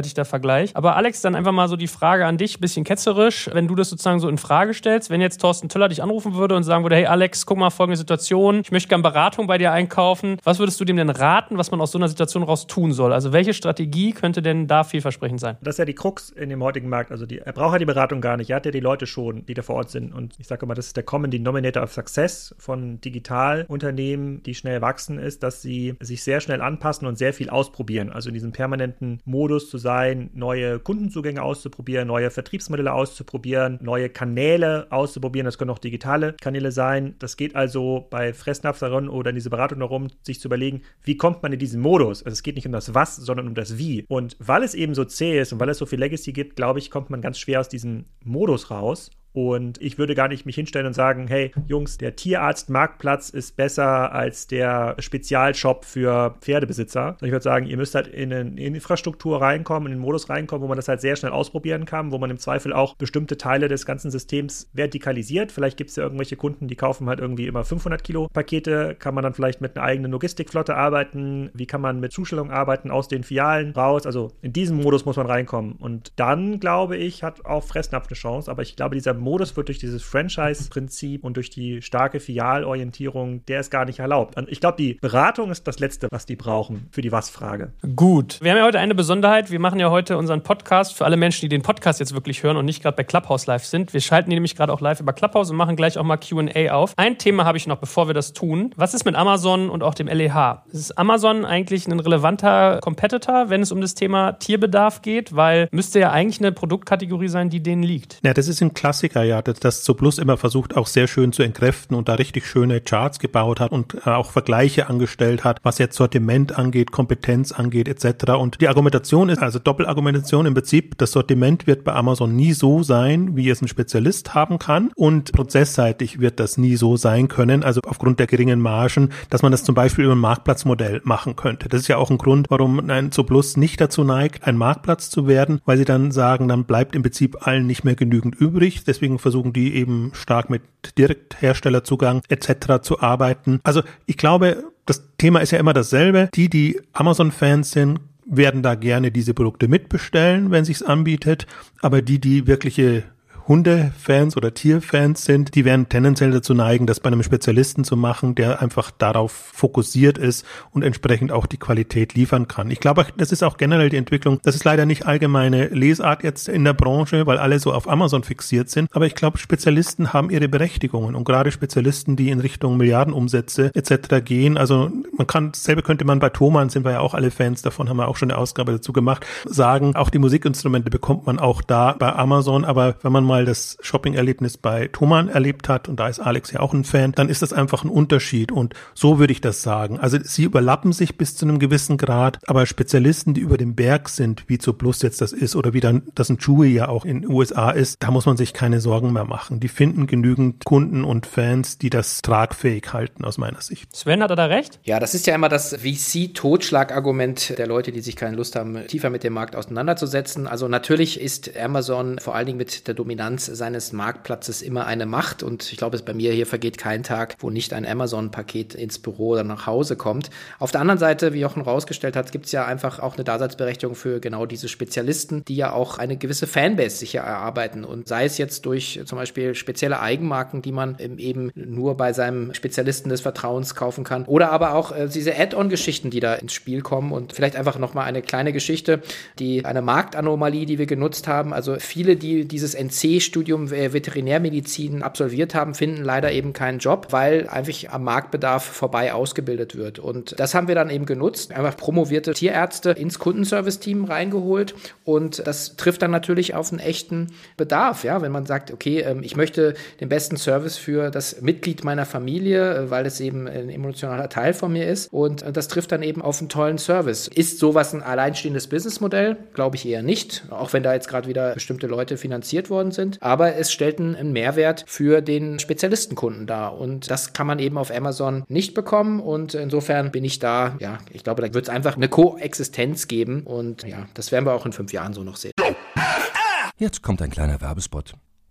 ungerechtfertigter Vergleich. Aber Alex, dann einfach mal so die Frage an dich, bisschen ketzerisch, wenn du das sozusagen so in Frage stellst, wenn jetzt Thorsten Töller dich anrufen würde und sagen würde, hey Alex, guck mal, folgende Situation, ich möchte gerne Beratung bei dir einkaufen. Was würdest du dem denn raten, was man aus so einer Situation raus tun soll? Also welche Strategie könnte denn da vielversprechend sein? Das ist ja die Krux in dem heutigen Markt. Also die, er braucht ja die Beratung gar nicht. Er hat ja die Leute schon, die da vor Ort sind. Und ich sage immer, das ist der Common Denominator of Success von Digitalunternehmen, die schnell wachsen, ist, dass sie sich sehr schnell anpassen und sehr viel ausprobieren. Also in diesem permanenten Modus zu sein, neue Kundenzugänge auszuprobieren, neue Vertriebsmodelle auszuprobieren, neue Kanäle auszuprobieren. Das können auch digitale Kanäle sein. Das geht also bei Fressnapferinnen oder in diese Beratung darum, sich zu überlegen, wie kommt man in diesen Modus? Also es geht nicht um das Was, sondern um das Wie. Und weil es eben so zäh ist und weil es so viel Legacy gibt, glaube ich, kommt man ganz schwer aus diesem Modus raus. Und ich würde gar nicht mich hinstellen und sagen, hey Jungs, der Tierarzt-Marktplatz ist besser als der Spezialshop für Pferdebesitzer. Ich würde sagen, ihr müsst halt in eine Infrastruktur reinkommen, in den Modus reinkommen, wo man das halt sehr schnell ausprobieren kann, wo man im Zweifel auch bestimmte Teile des ganzen Systems vertikalisiert. Vielleicht gibt es ja irgendwelche Kunden, die kaufen halt irgendwie immer 500 Kilo Pakete. Kann man dann vielleicht mit einer eigenen Logistikflotte arbeiten? Wie kann man mit Zustellung arbeiten aus den Fialen raus? Also in diesen Modus muss man reinkommen. Und dann, glaube ich, hat auch Fressnapf eine Chance. Aber ich glaube, dieser Modus wird durch dieses Franchise-Prinzip und durch die starke Filialorientierung, der ist gar nicht erlaubt. Und ich glaube, die Beratung ist das Letzte, was die brauchen für die Was-Frage. Gut. Wir haben ja heute eine Besonderheit. Wir machen ja heute unseren Podcast für alle Menschen, die den Podcast jetzt wirklich hören und nicht gerade bei Clubhouse live sind. Wir schalten die nämlich gerade auch live über Clubhouse und machen gleich auch mal QA auf. Ein Thema habe ich noch, bevor wir das tun. Was ist mit Amazon und auch dem LEH? Ist Amazon eigentlich ein relevanter Competitor, wenn es um das Thema Tierbedarf geht? Weil müsste ja eigentlich eine Produktkategorie sein, die denen liegt. Ja, das ist ein Klassiker, ja, das, das so Plus immer versucht, auch sehr schön zu entkräften und da richtig schöne Charts gebaut hat und äh, auch Vergleiche angestellt hat, was jetzt Sortiment angeht, Kompetenz angeht, etc. Und die Argumentation ist, also Doppelargumentation im Prinzip, das Sortiment wird bei Amazon nie so sein, wie es ein Spezialist haben kann und prozessseitig wird das nie so sein können, also aufgrund der geringen Margen, dass man das zum Beispiel über ein Marktplatzmodell machen könnte. Das ist ja auch ein Grund, warum ein Plus nicht dazu neigt, ein Marktplatz zu werden, weil sie dann sagen, dann bleibt im Prinzip allen nicht mehr genügend übrig. Deswegen versuchen die eben stark mit Direktherstellerzugang etc. zu arbeiten. Also ich glaube, das Thema ist ja immer dasselbe. Die, die Amazon-Fans sind, werden da gerne diese Produkte mitbestellen, wenn sich's anbietet. Aber die, die wirkliche Hundefans oder Tierfans sind, die werden tendenziell dazu neigen, das bei einem Spezialisten zu machen, der einfach darauf fokussiert ist und entsprechend auch die Qualität liefern kann. Ich glaube, das ist auch generell die Entwicklung. Das ist leider nicht allgemeine Lesart jetzt in der Branche, weil alle so auf Amazon fixiert sind. Aber ich glaube, Spezialisten haben ihre Berechtigungen und gerade Spezialisten, die in Richtung Milliardenumsätze etc. gehen. Also man kann, selber könnte man bei Thomann, sind wir ja auch alle Fans davon, haben wir auch schon eine Ausgabe dazu gemacht, sagen, auch die Musikinstrumente bekommt man auch da bei Amazon. Aber wenn man mal mal das Shopping-Erlebnis bei Thomann erlebt hat, und da ist Alex ja auch ein Fan, dann ist das einfach ein Unterschied. Und so würde ich das sagen. Also sie überlappen sich bis zu einem gewissen Grad, aber Spezialisten, die über dem Berg sind, wie zu Plus jetzt das ist, oder wie dann das ein Chewy ja auch in den USA ist, da muss man sich keine Sorgen mehr machen. Die finden genügend Kunden und Fans, die das tragfähig halten, aus meiner Sicht. Sven, hat er da recht? Ja, das ist ja immer das VC-Totschlagargument der Leute, die sich keine Lust haben, tiefer mit dem Markt auseinanderzusetzen. Also natürlich ist Amazon vor allen Dingen mit der Dominanz seines Marktplatzes immer eine Macht und ich glaube, es bei mir hier vergeht kein Tag, wo nicht ein Amazon-Paket ins Büro oder nach Hause kommt. Auf der anderen Seite, wie Jochen rausgestellt hat, gibt es ja einfach auch eine Daseinsberechtigung für genau diese Spezialisten, die ja auch eine gewisse Fanbase sich ja erarbeiten und sei es jetzt durch zum Beispiel spezielle Eigenmarken, die man eben nur bei seinem Spezialisten des Vertrauens kaufen kann oder aber auch äh, diese Add-on-Geschichten, die da ins Spiel kommen und vielleicht einfach nochmal eine kleine Geschichte, die eine Marktanomalie, die wir genutzt haben. Also viele, die dieses NC-Studium äh, Veterinärmedizin absolviert haben, finden leider eben keinen Job, weil einfach am Marktbedarf vorbei ausgebildet wird. Und das haben wir dann eben genutzt, einfach promovierte Tierärzte ins Kundenservice-Team reingeholt und das trifft dann natürlich auf einen echten Bedarf, ja, wenn man sagt, okay, ähm, ich möchte den besten Service für das Mitglied meiner Familie, äh, weil es eben ein emotionaler Teil von mir ist und das trifft dann eben auf einen tollen Service. Ist sowas ein alleinstehendes Businessmodell? Glaube ich eher nicht, auch wenn da jetzt gerade wieder bestimmte Leute finanziert worden sind, aber es stellt einen Mehrwert für den Spezialistenkunden dar und das kann man eben auf Amazon nicht bekommen und insofern bin ich da, ja, ich glaube, da wird es einfach eine Koexistenz geben und ja, das werden wir auch in fünf Jahren so noch sehen. Jetzt kommt ein kleiner Werbespot.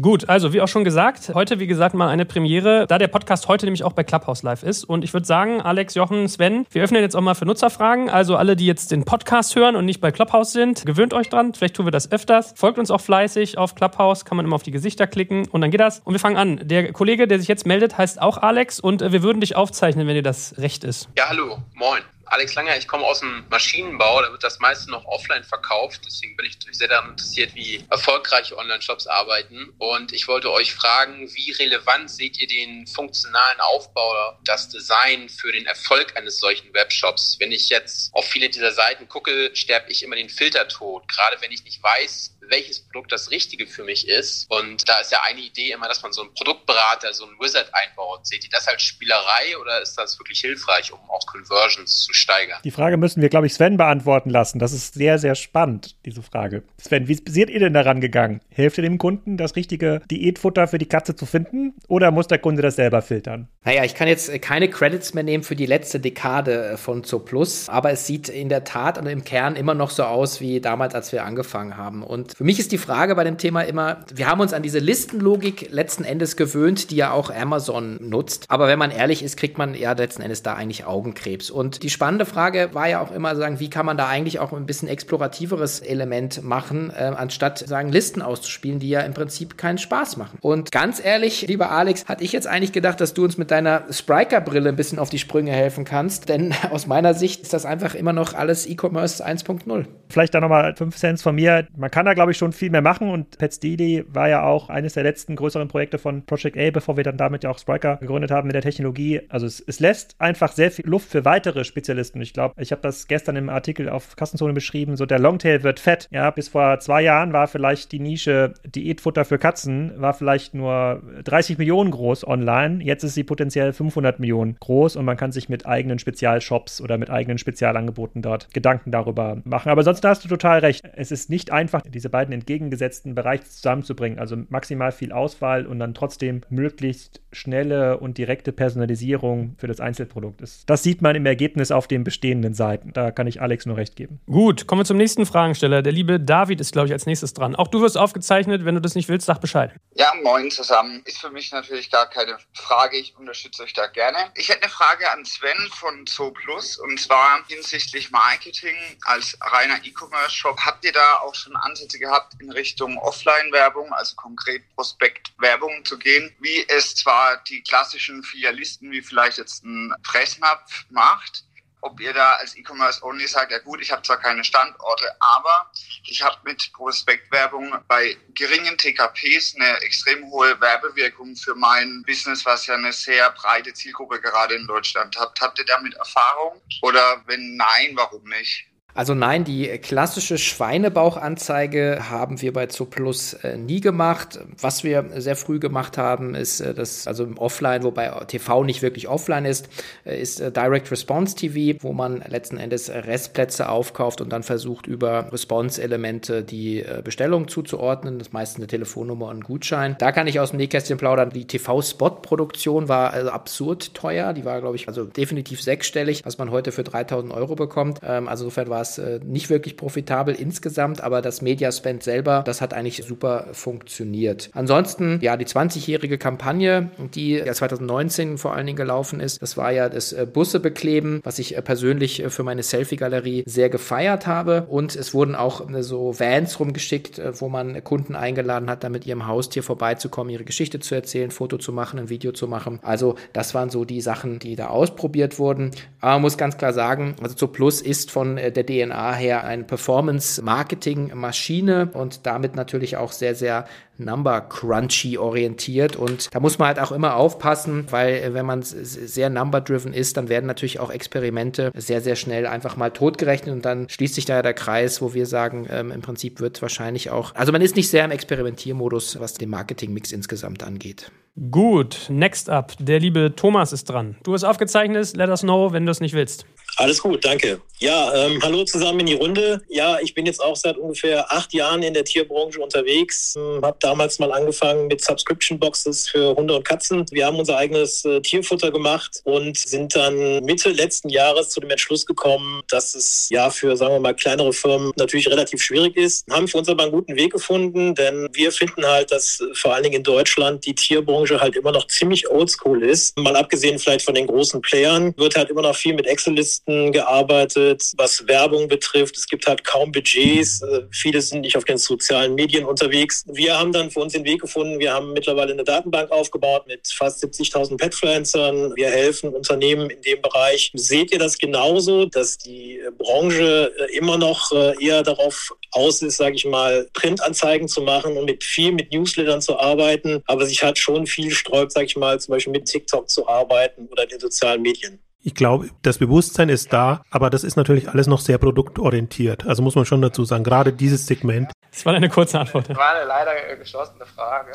Gut, also wie auch schon gesagt, heute wie gesagt mal eine Premiere, da der Podcast heute nämlich auch bei Clubhouse Live ist. Und ich würde sagen, Alex, Jochen, Sven, wir öffnen jetzt auch mal für Nutzerfragen. Also alle, die jetzt den Podcast hören und nicht bei Clubhouse sind, gewöhnt euch dran. Vielleicht tun wir das öfters. Folgt uns auch fleißig auf Clubhouse, kann man immer auf die Gesichter klicken und dann geht das. Und wir fangen an. Der Kollege, der sich jetzt meldet, heißt auch Alex und äh, wir würden dich aufzeichnen, wenn dir das recht ist. Ja, hallo, moin. Alex Langer, ich komme aus dem Maschinenbau, da wird das meiste noch offline verkauft. Deswegen bin ich natürlich sehr daran interessiert, wie erfolgreiche Online-Shops arbeiten. Und ich wollte euch fragen, wie relevant seht ihr den funktionalen Aufbau, das Design für den Erfolg eines solchen Webshops? Wenn ich jetzt auf viele dieser Seiten gucke, sterbe ich immer den Filtertod. Gerade wenn ich nicht weiß, welches Produkt das Richtige für mich ist. Und da ist ja eine Idee immer, dass man so einen Produktberater, so einen Wizard einbaut. Seht ihr das als Spielerei oder ist das wirklich hilfreich, um auch Conversions zu steigern? Die Frage müssen wir, glaube ich, Sven beantworten lassen. Das ist sehr, sehr spannend, diese Frage. Sven, wie seid ihr denn daran gegangen? Helft ihr dem Kunden, das richtige Diätfutter für die Katze zu finden oder muss der Kunde das selber filtern? Naja, ich kann jetzt keine Credits mehr nehmen für die letzte Dekade von Zooplus, aber es sieht in der Tat und im Kern immer noch so aus wie damals, als wir angefangen haben. Und für mich ist die Frage bei dem Thema immer, wir haben uns an diese Listenlogik letzten Endes gewöhnt, die ja auch Amazon nutzt. Aber wenn man ehrlich ist, kriegt man ja letzten Endes da eigentlich Augenkrebs. Und die spannende Frage war ja auch immer sagen, wie kann man da eigentlich auch ein bisschen explorativeres Element machen, äh, anstatt sagen Listen auszuspielen, die ja im Prinzip keinen Spaß machen. Und ganz ehrlich, lieber Alex, hatte ich jetzt eigentlich gedacht, dass du uns mit deiner Spriker-Brille ein bisschen auf die Sprünge helfen kannst, denn aus meiner Sicht ist das einfach immer noch alles E-Commerce 1.0. Vielleicht da nochmal 5 Cent von mir. Man kann da, glaube ich, schon viel mehr machen und Pets Daily war ja auch eines der letzten größeren Projekte von Project A, bevor wir dann damit ja auch Spriker gegründet haben mit der Technologie. Also es, es lässt einfach sehr viel Luft für weitere Spezialisten. Ich glaube, ich habe das gestern im Artikel auf Kassenzone beschrieben, so der Longtail wird fett. Ja, bis vor zwei Jahren war vielleicht die Nische Diätfutter für Katzen, war vielleicht nur 30 Millionen groß online. Jetzt ist sie potenziell 500 Millionen groß und man kann sich mit eigenen Spezialshops oder mit eigenen Spezialangeboten dort Gedanken darüber machen. Aber sonst hast du total recht. Es ist nicht einfach, diese beiden entgegengesetzten Bereiche zusammenzubringen. Also maximal viel Auswahl und dann trotzdem möglichst schnelle und direkte Personalisierung für das Einzelprodukt. Das sieht man im Ergebnis auf den bestehenden Seiten. Da kann ich Alex nur recht geben. Gut, kommen wir zum nächsten Fragensteller. Der liebe David ist, glaube ich, als nächstes dran. Auch du wirst aufgezeichnet. Wenn du das nicht willst, sag Bescheid. Ja, moin zusammen. Ist für mich natürlich gar keine Frage. Ich unterstütze euch da gerne. Ich hätte eine Frage an Sven von ZooPlus und zwar hinsichtlich Marketing als reiner E-Commerce-Shop. Habt ihr da auch schon Ansätze gehabt in Richtung Offline-Werbung, also konkret Prospekt-Werbung zu gehen, wie es zwar die klassischen Filialisten wie vielleicht jetzt ein Fressnapf macht, ob ihr da als E-Commerce Only sagt, ja gut, ich habe zwar keine Standorte, aber ich habe mit Prospektwerbung bei geringen TKPs eine extrem hohe Werbewirkung für mein Business, was ja eine sehr breite Zielgruppe gerade in Deutschland hat. Habt ihr damit Erfahrung? Oder wenn nein, warum nicht? Also nein, die klassische Schweinebauchanzeige haben wir bei Zooplus äh, nie gemacht. Was wir sehr früh gemacht haben, ist äh, das, also im Offline, wobei TV nicht wirklich offline ist, äh, ist Direct Response TV, wo man letzten Endes Restplätze aufkauft und dann versucht, über Response-Elemente die Bestellung zuzuordnen. Das meiste eine Telefonnummer und ein Gutschein. Da kann ich aus dem Nähkästchen plaudern. Die TV-Spot-Produktion war also absurd teuer. Die war, glaube ich, also definitiv sechsstellig, was man heute für 3000 Euro bekommt. Ähm, also insofern war es äh, nicht wirklich profitabel insgesamt, aber das Mediaspend selber, das hat eigentlich super funktioniert. Ansonsten, ja, die 20-jährige Kampagne, die ja 2019 vor allen Dingen gelaufen ist, das war ja das äh, Busse bekleben, was ich äh, persönlich äh, für meine Selfie-Galerie sehr gefeiert habe. Und es wurden auch äh, so Vans rumgeschickt, äh, wo man Kunden eingeladen hat, dann mit ihrem Haustier vorbeizukommen, ihre Geschichte zu erzählen, Foto zu machen, ein Video zu machen. Also das waren so die Sachen, die da ausprobiert wurden. Aber man muss ganz klar sagen, also zu Plus ist von der DNA her eine Performance-Marketing-Maschine und damit natürlich auch sehr, sehr Number-Crunchy orientiert. Und da muss man halt auch immer aufpassen, weil äh, wenn man sehr Number-driven ist, dann werden natürlich auch Experimente sehr, sehr schnell einfach mal totgerechnet und dann schließt sich da ja der Kreis, wo wir sagen, ähm, im Prinzip wird wahrscheinlich auch, also man ist nicht sehr im Experimentiermodus, was den Marketing-Mix insgesamt angeht. Gut, next up. Der liebe Thomas ist dran. Du hast aufgezeichnet, let us know, wenn du es nicht willst. Alles gut, danke. Ja, ähm, hallo zusammen in die Runde. Ja, ich bin jetzt auch seit ungefähr acht Jahren in der Tierbranche unterwegs. Ähm, habe damals mal angefangen mit Subscription Boxes für Hunde und Katzen. Wir haben unser eigenes äh, Tierfutter gemacht und sind dann Mitte letzten Jahres zu dem Entschluss gekommen, dass es ja für, sagen wir mal, kleinere Firmen natürlich relativ schwierig ist. Haben für uns aber einen guten Weg gefunden, denn wir finden halt, dass äh, vor allen Dingen in Deutschland die Tierbranche halt immer noch ziemlich oldschool ist. Mal abgesehen vielleicht von den großen Playern, wird halt immer noch viel mit Excel-Listen Texten gearbeitet, was Werbung betrifft. Es gibt halt kaum Budgets. Äh, viele sind nicht auf den sozialen Medien unterwegs. Wir haben dann für uns den Weg gefunden. Wir haben mittlerweile eine Datenbank aufgebaut mit fast 70.000 Petfluencern. Wir helfen Unternehmen in dem Bereich. Seht ihr das genauso, dass die Branche äh, immer noch äh, eher darauf aus ist, sage ich mal, Printanzeigen zu machen und mit viel mit Newslettern zu arbeiten, aber sich halt schon viel sträubt, sage ich mal, zum Beispiel mit TikTok zu arbeiten oder den sozialen Medien? Ich glaube, das Bewusstsein ist da, aber das ist natürlich alles noch sehr produktorientiert. Also muss man schon dazu sagen, gerade dieses Segment. Das war eine kurze Antwort. Das war eine leider geschlossene Frage.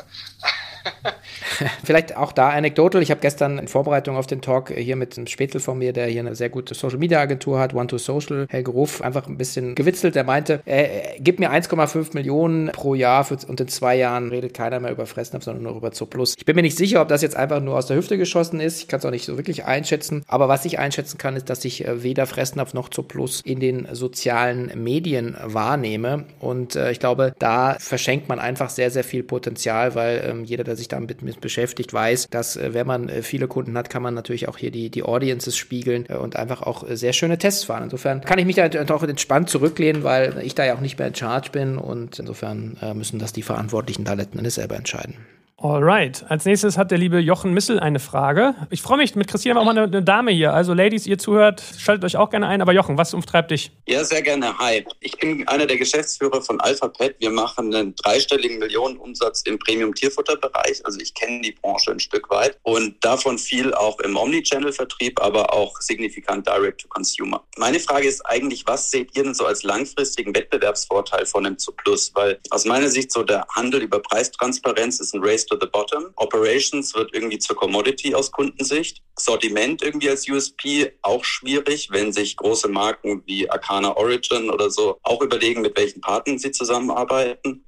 Vielleicht auch da anekdotal. Ich habe gestern in Vorbereitung auf den Talk hier mit einem Spätel von mir, der hier eine sehr gute Social Media Agentur hat, One to Social, Helge Ruff, einfach ein bisschen gewitzelt. Der meinte, äh, gib mir 1,5 Millionen pro Jahr für, und in zwei Jahren redet keiner mehr über Fressnapf, sondern nur über Zooplus. Ich bin mir nicht sicher, ob das jetzt einfach nur aus der Hüfte geschossen ist. Ich kann es auch nicht so wirklich einschätzen. Aber was ich einschätzen kann, ist, dass ich äh, weder Fressnapf noch Zooplus in den sozialen Medien wahrnehme. Und äh, ich glaube, da verschenkt man einfach sehr, sehr viel Potenzial, weil ähm, jeder, der sich damit mit beschäftigt, weiß, dass äh, wenn man äh, viele Kunden hat, kann man natürlich auch hier die, die Audiences spiegeln äh, und einfach auch sehr schöne Tests fahren. Insofern kann ich mich da auch entspannt zurücklehnen, weil ich da ja auch nicht mehr in Charge bin und insofern müssen das die Verantwortlichen da letzten Endes selber entscheiden. Alright. Als nächstes hat der liebe Jochen Missel eine Frage. Ich freue mich, mit Christine auch mal eine, Dame hier. Also, Ladies, ihr zuhört, schaltet euch auch gerne ein. Aber Jochen, was umtreibt dich? Ja, sehr gerne. Hi. Ich bin einer der Geschäftsführer von AlphaPet. Wir machen einen dreistelligen Millionenumsatz im Premium-Tierfutterbereich. Also, ich kenne die Branche ein Stück weit und davon viel auch im Omnichannel-Vertrieb, aber auch signifikant Direct-to-Consumer. Meine Frage ist eigentlich, was seht ihr denn so als langfristigen Wettbewerbsvorteil von dem Plus? Weil aus meiner Sicht so der Handel über Preistransparenz ist ein Race to the bottom. Operations wird irgendwie zur Commodity aus Kundensicht. Sortiment irgendwie als USP auch schwierig, wenn sich große Marken wie Arcana Origin oder so auch überlegen, mit welchen Partnern sie zusammenarbeiten.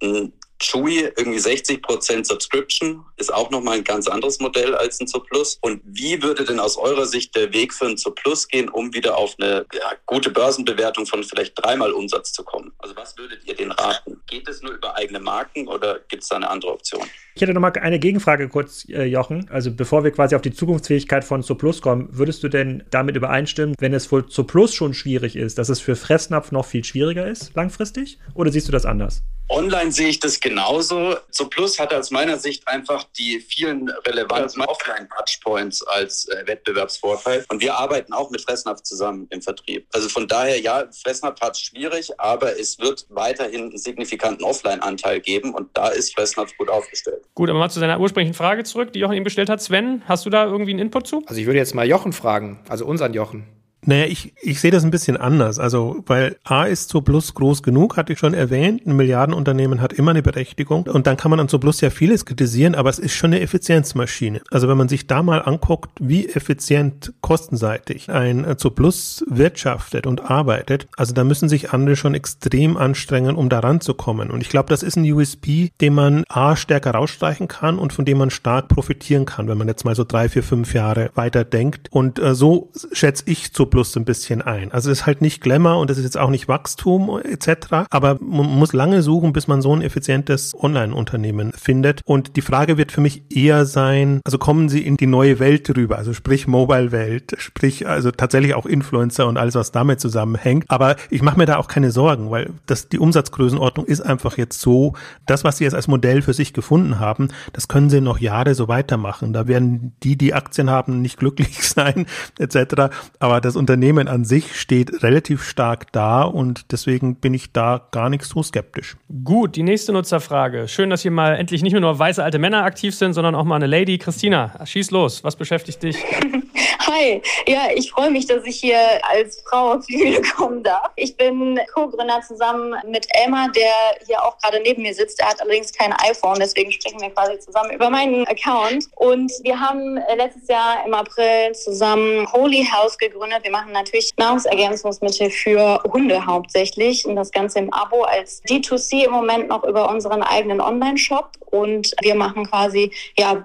Chewy irgendwie 60 Prozent Subscription ist auch nochmal ein ganz anderes Modell als ein Plus. Und wie würde denn aus eurer Sicht der Weg für ein Plus gehen, um wieder auf eine ja, gute Börsenbewertung von vielleicht dreimal Umsatz zu kommen? Also was würdet ihr den raten? Geht es nur über eigene Marken oder gibt es da eine andere Option? Ich hätte nochmal eine Gegenfrage kurz, äh, Jochen. Also bevor wir quasi auf die Zukunftsfähigkeit von Plus kommen, würdest du denn damit übereinstimmen, wenn es wohl Plus schon schwierig ist, dass es für Fressnapf noch viel schwieriger ist langfristig? Oder siehst du das anders? Online sehe ich das genauso. Zu Plus hat aus meiner Sicht einfach die vielen relevanten Offline-Touchpoints als äh, Wettbewerbsvorteil. Und wir arbeiten auch mit Fressnapf zusammen im Vertrieb. Also von daher, ja, Fressnapf hat es schwierig, aber es wird weiterhin einen signifikanten Offline-Anteil geben und da ist Fressnapf gut aufgestellt. Gut, aber mal zu deiner ursprünglichen Frage zurück, die Jochen ihm gestellt hat. Sven, hast du da irgendwie einen Input zu? Also ich würde jetzt mal Jochen fragen, also unseren Jochen. Naja, ich, ich sehe das ein bisschen anders. Also, weil A ist so Plus groß genug, hatte ich schon erwähnt. Ein Milliardenunternehmen hat immer eine Berechtigung. Und dann kann man an so Plus ja vieles kritisieren, aber es ist schon eine Effizienzmaschine. Also, wenn man sich da mal anguckt, wie effizient kostenseitig ein zu Plus wirtschaftet und arbeitet, also da müssen sich andere schon extrem anstrengen, um da ranzukommen. Und ich glaube, das ist ein USP, den man A stärker rausstreichen kann und von dem man stark profitieren kann, wenn man jetzt mal so drei, vier, fünf Jahre weiter denkt. Und äh, so schätze ich zu Plus so ein bisschen ein. Also es ist halt nicht Glamour und es ist jetzt auch nicht Wachstum etc. Aber man muss lange suchen, bis man so ein effizientes Online-Unternehmen findet. Und die Frage wird für mich eher sein, also kommen sie in die neue Welt rüber, also sprich Mobile-Welt, sprich also tatsächlich auch Influencer und alles, was damit zusammenhängt. Aber ich mache mir da auch keine Sorgen, weil das die Umsatzgrößenordnung ist einfach jetzt so, das, was sie jetzt als Modell für sich gefunden haben, das können sie noch Jahre so weitermachen. Da werden die, die Aktien haben, nicht glücklich sein etc. Aber das Unternehmen an sich steht relativ stark da und deswegen bin ich da gar nicht so skeptisch. Gut, die nächste Nutzerfrage. Schön, dass hier mal endlich nicht nur weiße alte Männer aktiv sind, sondern auch mal eine Lady. Christina, schieß los. Was beschäftigt dich? Hi, ja, ich freue mich, dass ich hier als Frau auf die Bühne kommen darf. Ich bin Co-Gründer zusammen mit Elmar, der hier auch gerade neben mir sitzt. Er hat allerdings kein iPhone, deswegen sprechen wir quasi zusammen über meinen Account. Und wir haben letztes Jahr im April zusammen Holy House gegründet. Wir machen natürlich Nahrungsergänzungsmittel für Hunde hauptsächlich und das Ganze im Abo als D2C im Moment noch über unseren eigenen Online-Shop. Und wir machen quasi, ja,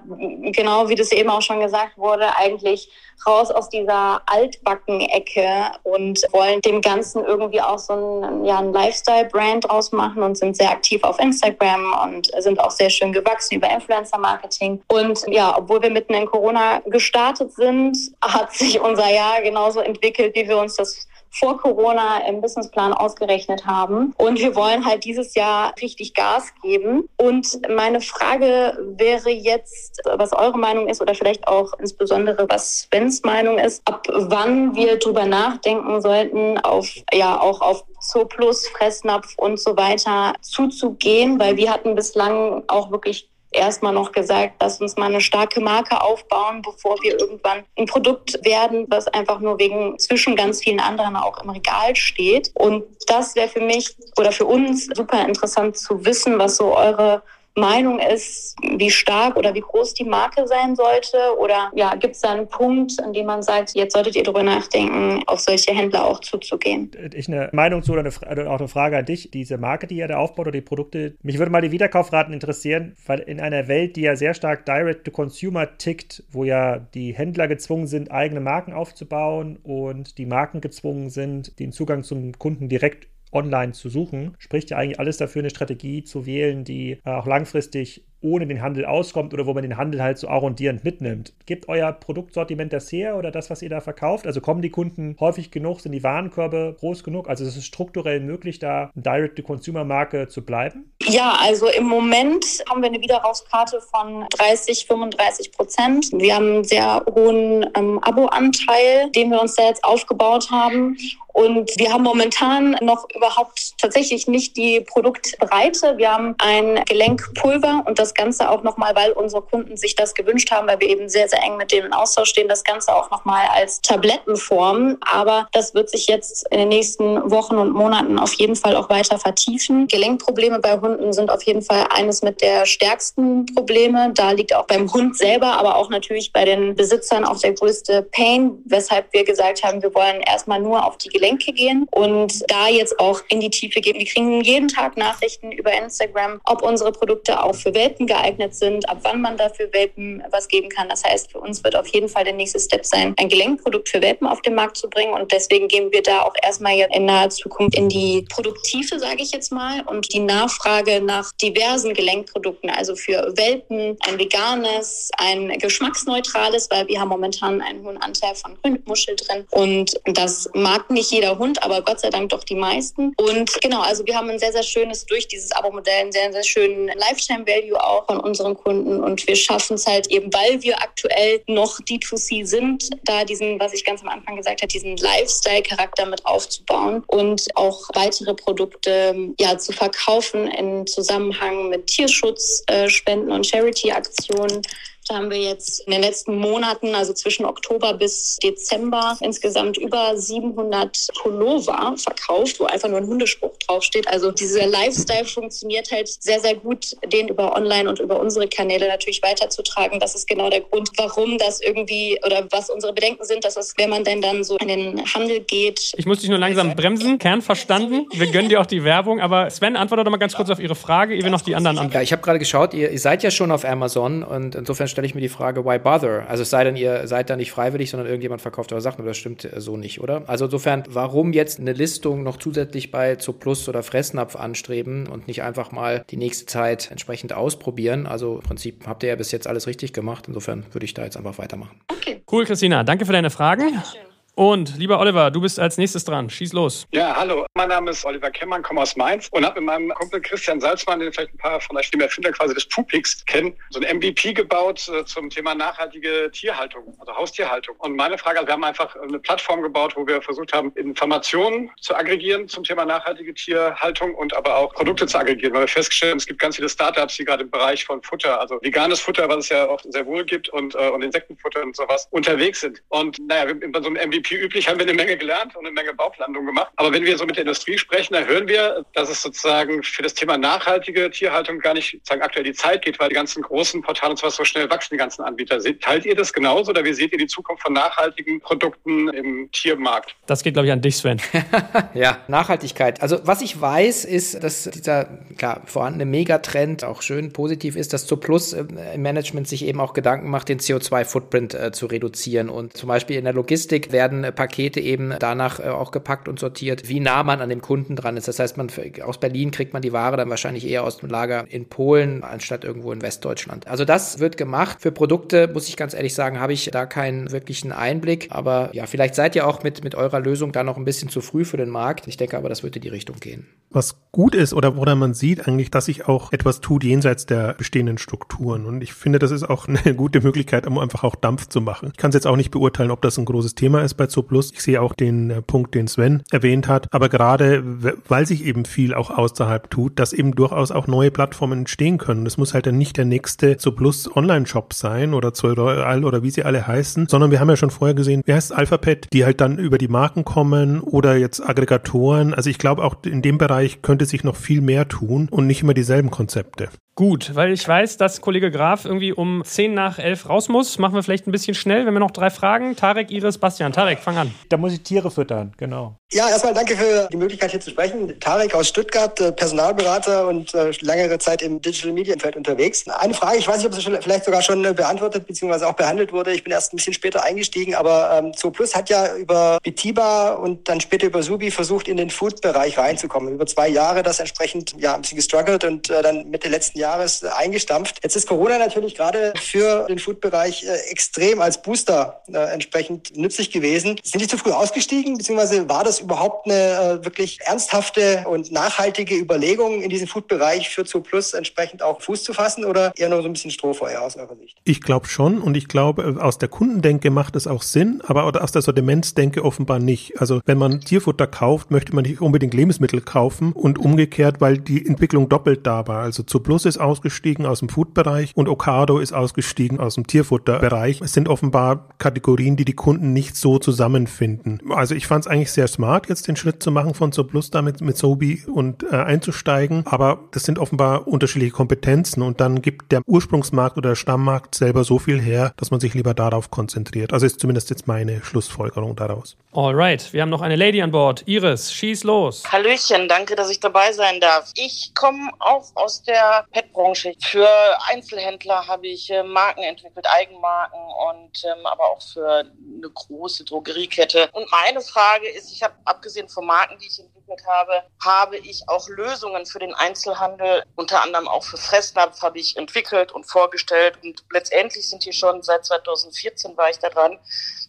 genau wie das eben auch schon gesagt wurde, eigentlich raus aus dieser Altbacken-Ecke und wollen dem Ganzen irgendwie auch so ein, ja, ein Lifestyle-Brand draus machen und sind sehr aktiv auf Instagram und sind auch sehr schön gewachsen über Influencer-Marketing. Und ja, obwohl wir mitten in Corona gestartet sind, hat sich unser Jahr genauso entwickelt, wie wir uns das vor Corona im Businessplan ausgerechnet haben. Und wir wollen halt dieses Jahr richtig Gas geben. Und meine Frage wäre jetzt, was eure Meinung ist oder vielleicht auch insbesondere was Svens Meinung ist, ab wann wir drüber nachdenken sollten, auf, ja, auch auf Zooplus, Fressnapf und so weiter zuzugehen, weil wir hatten bislang auch wirklich erstmal noch gesagt, lass uns mal eine starke Marke aufbauen, bevor wir irgendwann ein Produkt werden, was einfach nur wegen zwischen ganz vielen anderen auch im Regal steht. Und das wäre für mich oder für uns super interessant zu wissen, was so eure Meinung ist, wie stark oder wie groß die Marke sein sollte? Oder ja, gibt es da einen Punkt, an dem man sagt, jetzt solltet ihr darüber nachdenken, auf solche Händler auch zuzugehen? Ich eine Meinung zu oder eine, auch eine Frage an dich. Diese Marke, die ihr da aufbaut oder die Produkte, mich würde mal die Wiederkaufraten interessieren, weil in einer Welt, die ja sehr stark Direct-to-Consumer tickt, wo ja die Händler gezwungen sind, eigene Marken aufzubauen und die Marken gezwungen sind, den Zugang zum Kunden direkt online zu suchen, spricht ja eigentlich alles dafür, eine Strategie zu wählen, die äh, auch langfristig ohne den Handel auskommt oder wo man den Handel halt so arrondierend mitnimmt. Gibt euer Produktsortiment das her oder das, was ihr da verkauft? Also kommen die Kunden häufig genug, sind die Warenkörbe groß genug? Also ist es strukturell möglich, da eine Direct-to-Consumer-Marke zu bleiben? Ja, also im Moment haben wir eine Wiederrauskarte von 30, 35 Prozent. Wir haben einen sehr hohen ähm, Abo-Anteil, den wir uns da jetzt aufgebaut haben. Und wir haben momentan noch überhaupt tatsächlich nicht die Produktbreite. Wir haben ein Gelenkpulver und das Ganze auch nochmal, weil unsere Kunden sich das gewünscht haben, weil wir eben sehr, sehr eng mit denen in Austausch stehen, das Ganze auch nochmal als Tablettenform. Aber das wird sich jetzt in den nächsten Wochen und Monaten auf jeden Fall auch weiter vertiefen. Gelenkprobleme bei Hunden sind auf jeden Fall eines mit der stärksten Probleme. Da liegt auch beim Hund selber, aber auch natürlich bei den Besitzern auch der größte Pain, weshalb wir gesagt haben, wir wollen erstmal nur auf die Gelenke gehen und da jetzt auch in die Tiefe gehen. Wir kriegen jeden Tag Nachrichten über Instagram, ob unsere Produkte auch für Welpen geeignet sind, ab wann man dafür Welpen was geben kann. Das heißt, für uns wird auf jeden Fall der nächste Step sein, ein Gelenkprodukt für Welpen auf den Markt zu bringen und deswegen gehen wir da auch erstmal jetzt in naher Zukunft in die Produktive, sage ich jetzt mal, und die Nachfrage nach diversen Gelenkprodukten, also für Welpen, ein veganes, ein geschmacksneutrales, weil wir haben momentan einen hohen Anteil von Grünmuschel drin und das mag nicht jeder Hund, aber Gott sei Dank doch die meisten. Und genau, also wir haben ein sehr, sehr schönes, durch dieses Abo-Modell, einen sehr, sehr schönen Lifetime-Value auch von unseren Kunden und wir schaffen es halt eben, weil wir aktuell noch D2C sind, da diesen, was ich ganz am Anfang gesagt habe, diesen Lifestyle-Charakter mit aufzubauen und auch weitere Produkte ja zu verkaufen in Zusammenhang mit Tierschutz, äh, und Charity-Aktionen. Da haben wir jetzt in den letzten Monaten, also zwischen Oktober bis Dezember, insgesamt über 700 Pullover verkauft, wo einfach nur ein Hundespruch draufsteht. Also dieser Lifestyle funktioniert halt sehr, sehr gut, den über online und über unsere Kanäle natürlich weiterzutragen. Das ist genau der Grund, warum das irgendwie oder was unsere Bedenken sind, dass es, wenn man denn dann so in den Handel geht. Ich muss dich nur langsam bremsen. Kern verstanden. Wir gönnen dir auch die Werbung. Aber Sven, antworte doch mal ganz kurz auf Ihre Frage, ehe wir noch die anderen an. Ja, ich habe gerade geschaut, ihr, ihr seid ja schon auf Amazon und insofern stelle ich mir die Frage, why bother? Also es sei denn, ihr seid da nicht freiwillig, sondern irgendjemand verkauft eure Sachen, aber das stimmt äh, so nicht, oder? Also insofern, warum jetzt eine Listung noch zusätzlich bei Zooplus oder Fressnapf anstreben und nicht einfach mal die nächste Zeit entsprechend ausprobieren? Also im Prinzip habt ihr ja bis jetzt alles richtig gemacht. Insofern würde ich da jetzt einfach weitermachen. Okay. Cool, Christina. Danke für deine Fragen. Dankeschön. Und lieber Oliver, du bist als nächstes dran. Schieß los. Ja, hallo. Mein Name ist Oliver Kemmern, komme aus Mainz und habe mit meinem Kumpel Christian Salzmann, den vielleicht ein paar von Stimme Erfinder quasi des Pupix kennen, so ein MVP gebaut äh, zum Thema nachhaltige Tierhaltung, also Haustierhaltung. Und meine Frage, also wir haben einfach eine Plattform gebaut, wo wir versucht haben, Informationen zu aggregieren zum Thema nachhaltige Tierhaltung und aber auch Produkte zu aggregieren, weil wir festgestellt haben, es gibt ganz viele Startups, die gerade im Bereich von Futter, also veganes Futter, was es ja oft sehr wohl gibt und, äh, und Insektenfutter und sowas unterwegs sind. Und naja, bei so einem MVP MVP üblich haben wir eine Menge gelernt und eine Menge Bauchlandung gemacht. Aber wenn wir so mit der Industrie sprechen, dann hören wir, dass es sozusagen für das Thema nachhaltige Tierhaltung gar nicht sozusagen aktuell die Zeit geht, weil die ganzen großen Portale und zwar so schnell wachsen, die ganzen Anbieter. Teilt ihr das genauso oder wie seht ihr die Zukunft von nachhaltigen Produkten im Tiermarkt? Das geht, glaube ich, an dich, Sven. ja, Nachhaltigkeit. Also was ich weiß, ist, dass dieser klar vorhandene Megatrend auch schön positiv ist, dass Zooplus im Management sich eben auch Gedanken macht, den CO2-Footprint äh, zu reduzieren. Und zum Beispiel in der Logistik werden werden Pakete eben danach äh, auch gepackt und sortiert, wie nah man an dem Kunden dran ist. Das heißt, man aus Berlin kriegt man die Ware dann wahrscheinlich eher aus dem Lager in Polen anstatt irgendwo in Westdeutschland. Also das wird gemacht. Für Produkte muss ich ganz ehrlich sagen, habe ich da keinen wirklichen Einblick. Aber ja, vielleicht seid ihr auch mit, mit eurer Lösung da noch ein bisschen zu früh für den Markt. Ich denke aber, das wird in die Richtung gehen. Was gut ist oder woran man sieht eigentlich, dass sich auch etwas tut jenseits der bestehenden Strukturen. Und ich finde, das ist auch eine gute Möglichkeit, um einfach auch Dampf zu machen. Ich kann es jetzt auch nicht beurteilen, ob das ein großes Thema ist bei bei Zooplus. Ich sehe auch den äh, Punkt, den Sven erwähnt hat. Aber gerade, weil sich eben viel auch außerhalb tut, dass eben durchaus auch neue Plattformen entstehen können. Das muss halt dann nicht der nächste Zooplus Online-Shop sein oder Zoll oder wie sie alle heißen, sondern wir haben ja schon vorher gesehen, wie heißt Alphabet, die halt dann über die Marken kommen oder jetzt Aggregatoren. Also ich glaube auch in dem Bereich könnte sich noch viel mehr tun und nicht immer dieselben Konzepte. Gut, weil ich weiß, dass Kollege Graf irgendwie um 10 nach 11 raus muss. Machen wir vielleicht ein bisschen schnell. Wir haben noch drei Fragen. Tarek, Iris, Bastian. Tarek, fang an. Da muss ich Tiere füttern, genau. Ja, erstmal danke für die Möglichkeit hier zu sprechen. Tarek aus Stuttgart, äh, Personalberater und äh, längere Zeit im Digital Media Feld unterwegs. Eine Frage, ich weiß nicht, ob sie vielleicht sogar schon äh, beantwortet bzw. auch behandelt wurde. Ich bin erst ein bisschen später eingestiegen, aber ähm, Zooplus hat ja über Bitiba und dann später über Subi versucht, in den Food-Bereich reinzukommen. Über zwei Jahre das entsprechend ja ein bisschen gestruggelt und äh, dann Mitte letzten Jahres Jahres eingestampft. Jetzt ist Corona natürlich gerade für den Food-Bereich äh, extrem als Booster äh, entsprechend nützlich gewesen. Sind die zu früh ausgestiegen, beziehungsweise war das das überhaupt eine äh, wirklich ernsthafte und nachhaltige Überlegung, in diesem Food-Bereich für Zoo Plus entsprechend auch Fuß zu fassen oder eher nur so ein bisschen Strohfeuer aus eurer Sicht? Ich glaube schon und ich glaube, aus der Kundendenke macht es auch Sinn, aber aus der Sortimentsdenke offenbar nicht. Also wenn man Tierfutter kauft, möchte man nicht unbedingt Lebensmittel kaufen und umgekehrt, weil die Entwicklung doppelt da war. Also Zoo Plus ist ausgestiegen aus dem Food-Bereich und Ocado ist ausgestiegen aus dem Tierfutterbereich. Es sind offenbar Kategorien, die die Kunden nicht so zusammenfinden. Also ich fand es eigentlich sehr smart, jetzt den Schritt zu machen von Zoo Plus damit mit Sobi und äh, einzusteigen, aber das sind offenbar unterschiedliche Kompetenzen und dann gibt der Ursprungsmarkt oder der Stammmarkt selber so viel her, dass man sich lieber darauf konzentriert. Also ist zumindest jetzt meine Schlussfolgerung daraus. Alright, wir haben noch eine Lady an Bord. Iris, schieß los. Hallöchen, danke, dass ich dabei sein darf. Ich komme auch aus der Pet-Branche. Für Einzelhändler habe ich äh, Marken entwickelt, Eigenmarken und ähm, aber auch für eine große Drogeriekette. Und meine Frage ist, ich habe abgesehen von Marken, die ich entwickelt habe, habe ich auch Lösungen für den Einzelhandel, unter anderem auch für Fressnapf habe ich entwickelt und vorgestellt und letztendlich sind die schon seit 2014 war ich da dran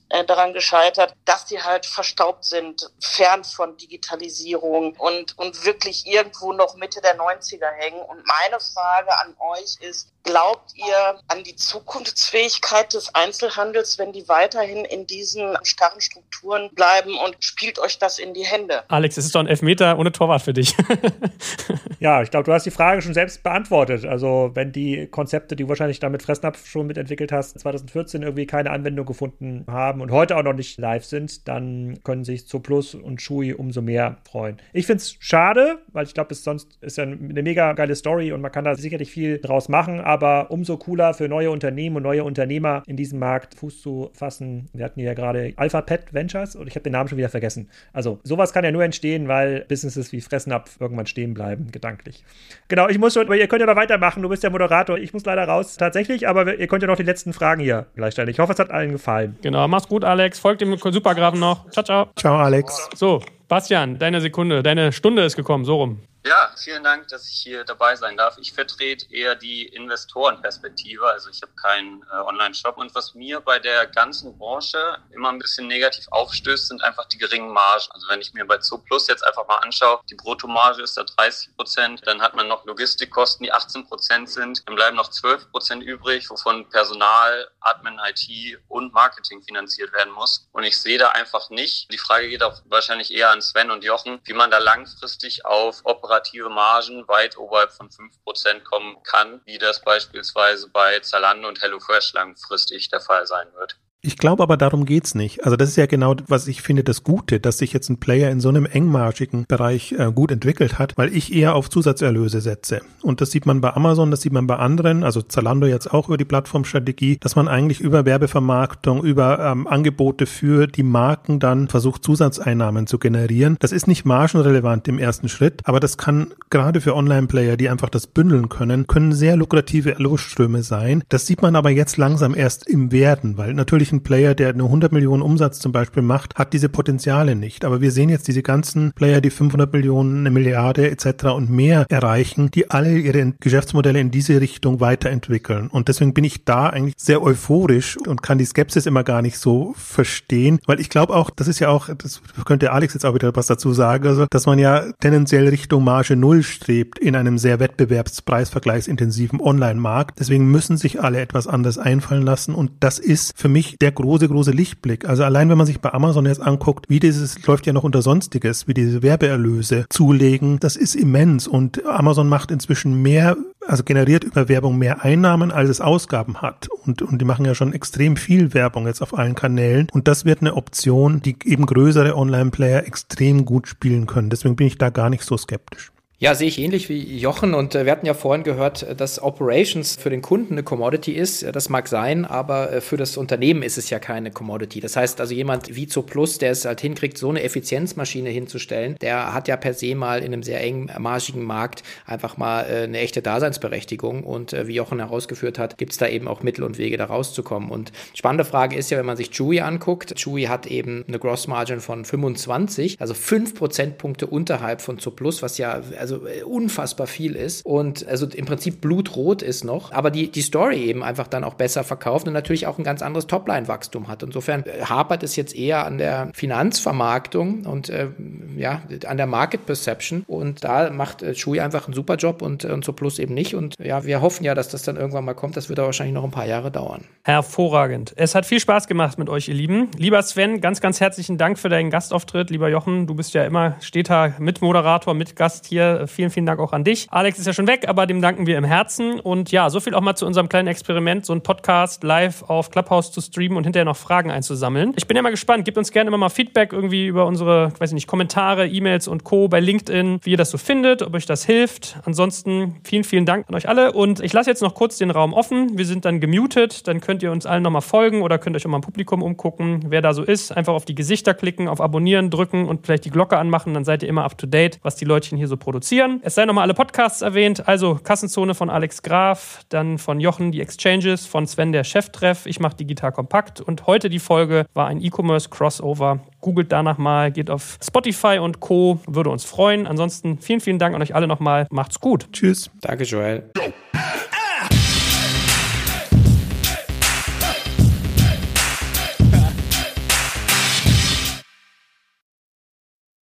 äh, daran gescheitert, dass die halt verstaubt sind, fern von Digitalisierung und, und wirklich irgendwo noch Mitte der 90er hängen. Und meine Frage an euch ist, glaubt ihr an die Zukunftsfähigkeit des Einzelhandels, wenn die weiterhin in diesen starren Strukturen bleiben und spielt euch das in die Hände? Alex, es ist doch ein Elfmeter ohne Torwart für dich. ja, ich glaube, du hast die Frage schon selbst beantwortet. Also, wenn die Konzepte, die du wahrscheinlich damit Fressnapf schon mitentwickelt hast, 2014 irgendwie keine Anwendung gefunden haben und heute auch noch nicht live sind, dann können sich Zooplus und Shui umso mehr freuen. Ich finde es schade, weil ich glaube, es sonst ist ja eine mega geile Story und man kann da sicherlich viel draus machen, aber umso cooler für neue Unternehmen und neue Unternehmer in diesem Markt Fuß zu fassen. Wir hatten ja gerade Alpha Pet Ventures und ich habe den Namen schon wieder vergessen. Also sowas kann ja nur entstehen, weil Businesses wie Fressnapf irgendwann stehen bleiben, gedanklich. Genau, ich muss schon, aber ihr könnt ja noch weitermachen, du bist der Moderator. Ich muss leider raus, tatsächlich, aber ihr könnt ja noch die letzten Fragen hier gleich stellen. Ich hoffe, es hat allen gefallen. Genau, mach's gut, Alex. Folgt dem Supergrafen noch. Ciao, ciao. Ciao, Alex. So, Bastian, deine Sekunde, deine Stunde ist gekommen, so rum. Ja, vielen Dank, dass ich hier dabei sein darf. Ich vertrete eher die Investorenperspektive, also ich habe keinen äh, Online-Shop. Und was mir bei der ganzen Branche immer ein bisschen negativ aufstößt, sind einfach die geringen Margen. Also wenn ich mir bei Zooplus jetzt einfach mal anschaue, die Bruttomarge ist da 30 Prozent, dann hat man noch Logistikkosten, die 18 Prozent sind, dann bleiben noch 12 Prozent übrig, wovon Personal, Admin, IT und Marketing finanziert werden muss. Und ich sehe da einfach nicht, die Frage geht auch wahrscheinlich eher an Sven und Jochen, wie man da langfristig auf operative Margen weit oberhalb von 5% kommen kann, wie das beispielsweise bei Zalando und HelloFresh langfristig der Fall sein wird. Ich glaube aber, darum geht's nicht. Also das ist ja genau, was ich finde, das Gute, dass sich jetzt ein Player in so einem engmaschigen Bereich äh, gut entwickelt hat, weil ich eher auf Zusatzerlöse setze. Und das sieht man bei Amazon, das sieht man bei anderen, also Zalando jetzt auch über die Plattformstrategie, dass man eigentlich über Werbevermarktung, über ähm, Angebote für die Marken dann versucht, Zusatzeinnahmen zu generieren. Das ist nicht margenrelevant im ersten Schritt, aber das kann gerade für Online-Player, die einfach das bündeln können, können sehr lukrative Losströme sein. Das sieht man aber jetzt langsam erst im Werden, weil natürlich ein Player, der eine 100 Millionen Umsatz zum Beispiel macht, hat diese Potenziale nicht. Aber wir sehen jetzt diese ganzen Player, die 500 Millionen, eine Milliarde etc. und mehr erreichen, die alle ihre Geschäftsmodelle in diese Richtung weiterentwickeln. Und deswegen bin ich da eigentlich sehr euphorisch und kann die Skepsis immer gar nicht so verstehen, weil ich glaube auch, das ist ja auch, das könnte Alex jetzt auch wieder was dazu sagen, also, dass man ja tendenziell Richtung Marge Null strebt in einem sehr wettbewerbspreisvergleichsintensiven Online-Markt. Deswegen müssen sich alle etwas anders einfallen lassen und das ist für mich der große, große Lichtblick. Also allein wenn man sich bei Amazon jetzt anguckt, wie dieses läuft ja noch unter Sonstiges, wie diese Werbeerlöse zulegen, das ist immens und Amazon macht inzwischen mehr, also generiert über Werbung mehr Einnahmen, als es Ausgaben hat. Und, und die machen ja schon extrem viel Werbung jetzt auf allen Kanälen. Und das wird eine Option, die eben größere Online-Player extrem gut spielen können. Deswegen bin ich da gar nicht so skeptisch. Ja, sehe ich ähnlich wie Jochen. Und äh, wir hatten ja vorhin gehört, äh, dass Operations für den Kunden eine Commodity ist. Das mag sein, aber äh, für das Unternehmen ist es ja keine Commodity. Das heißt also, jemand wie Plus, der es halt hinkriegt, so eine Effizienzmaschine hinzustellen, der hat ja per se mal in einem sehr engmaschigen Markt einfach mal eine echte Daseinsberechtigung. Und wie Jochen herausgeführt hat, gibt es da eben auch Mittel und Wege, da rauszukommen. Und spannende Frage ist ja, wenn man sich Chewy anguckt. Chewy hat eben eine Gross Margin von 25, also 5 Prozentpunkte unterhalb von Plus, was ja äh, unfassbar viel ist und also im Prinzip blutrot ist noch, aber die, die Story eben einfach dann auch besser verkauft und natürlich auch ein ganz anderes Topline-Wachstum hat. Insofern äh, hapert es jetzt eher an der Finanzvermarktung und äh, ja, an der Market Perception und da macht äh, Shui einfach einen super Job und, und so Plus eben nicht und ja, wir hoffen ja, dass das dann irgendwann mal kommt. Das wird aber wahrscheinlich noch ein paar Jahre dauern. Hervorragend. Es hat viel Spaß gemacht mit euch, ihr Lieben. Lieber Sven, ganz, ganz herzlichen Dank für deinen Gastauftritt. Lieber Jochen, du bist ja immer steter Mitmoderator, Mitgast hier. Vielen, vielen Dank auch an dich. Alex ist ja schon weg, aber dem danken wir im Herzen. Und ja, so viel auch mal zu unserem kleinen Experiment, so ein Podcast live auf Clubhouse zu streamen und hinterher noch Fragen einzusammeln. Ich bin ja mal gespannt. Gebt uns gerne immer mal Feedback irgendwie über unsere, weiß ich nicht, Kommentare, E-Mails und Co. bei LinkedIn, wie ihr das so findet, ob euch das hilft. Ansonsten vielen, vielen Dank an euch alle. Und ich lasse jetzt noch kurz den Raum offen. Wir sind dann gemutet. Dann könnt ihr uns allen nochmal folgen oder könnt euch auch mal im Publikum umgucken, wer da so ist. Einfach auf die Gesichter klicken, auf Abonnieren drücken und vielleicht die Glocke anmachen. Dann seid ihr immer up to date, was die Leutchen hier so produzieren. Es seien nochmal alle Podcasts erwähnt. Also Kassenzone von Alex Graf, dann von Jochen die Exchanges, von Sven der Cheftreff. Ich mache digital kompakt. Und heute die Folge war ein E-Commerce Crossover. Googelt danach mal, geht auf Spotify und Co. Würde uns freuen. Ansonsten vielen, vielen Dank an euch alle nochmal. Macht's gut. Tschüss. Danke, Joel.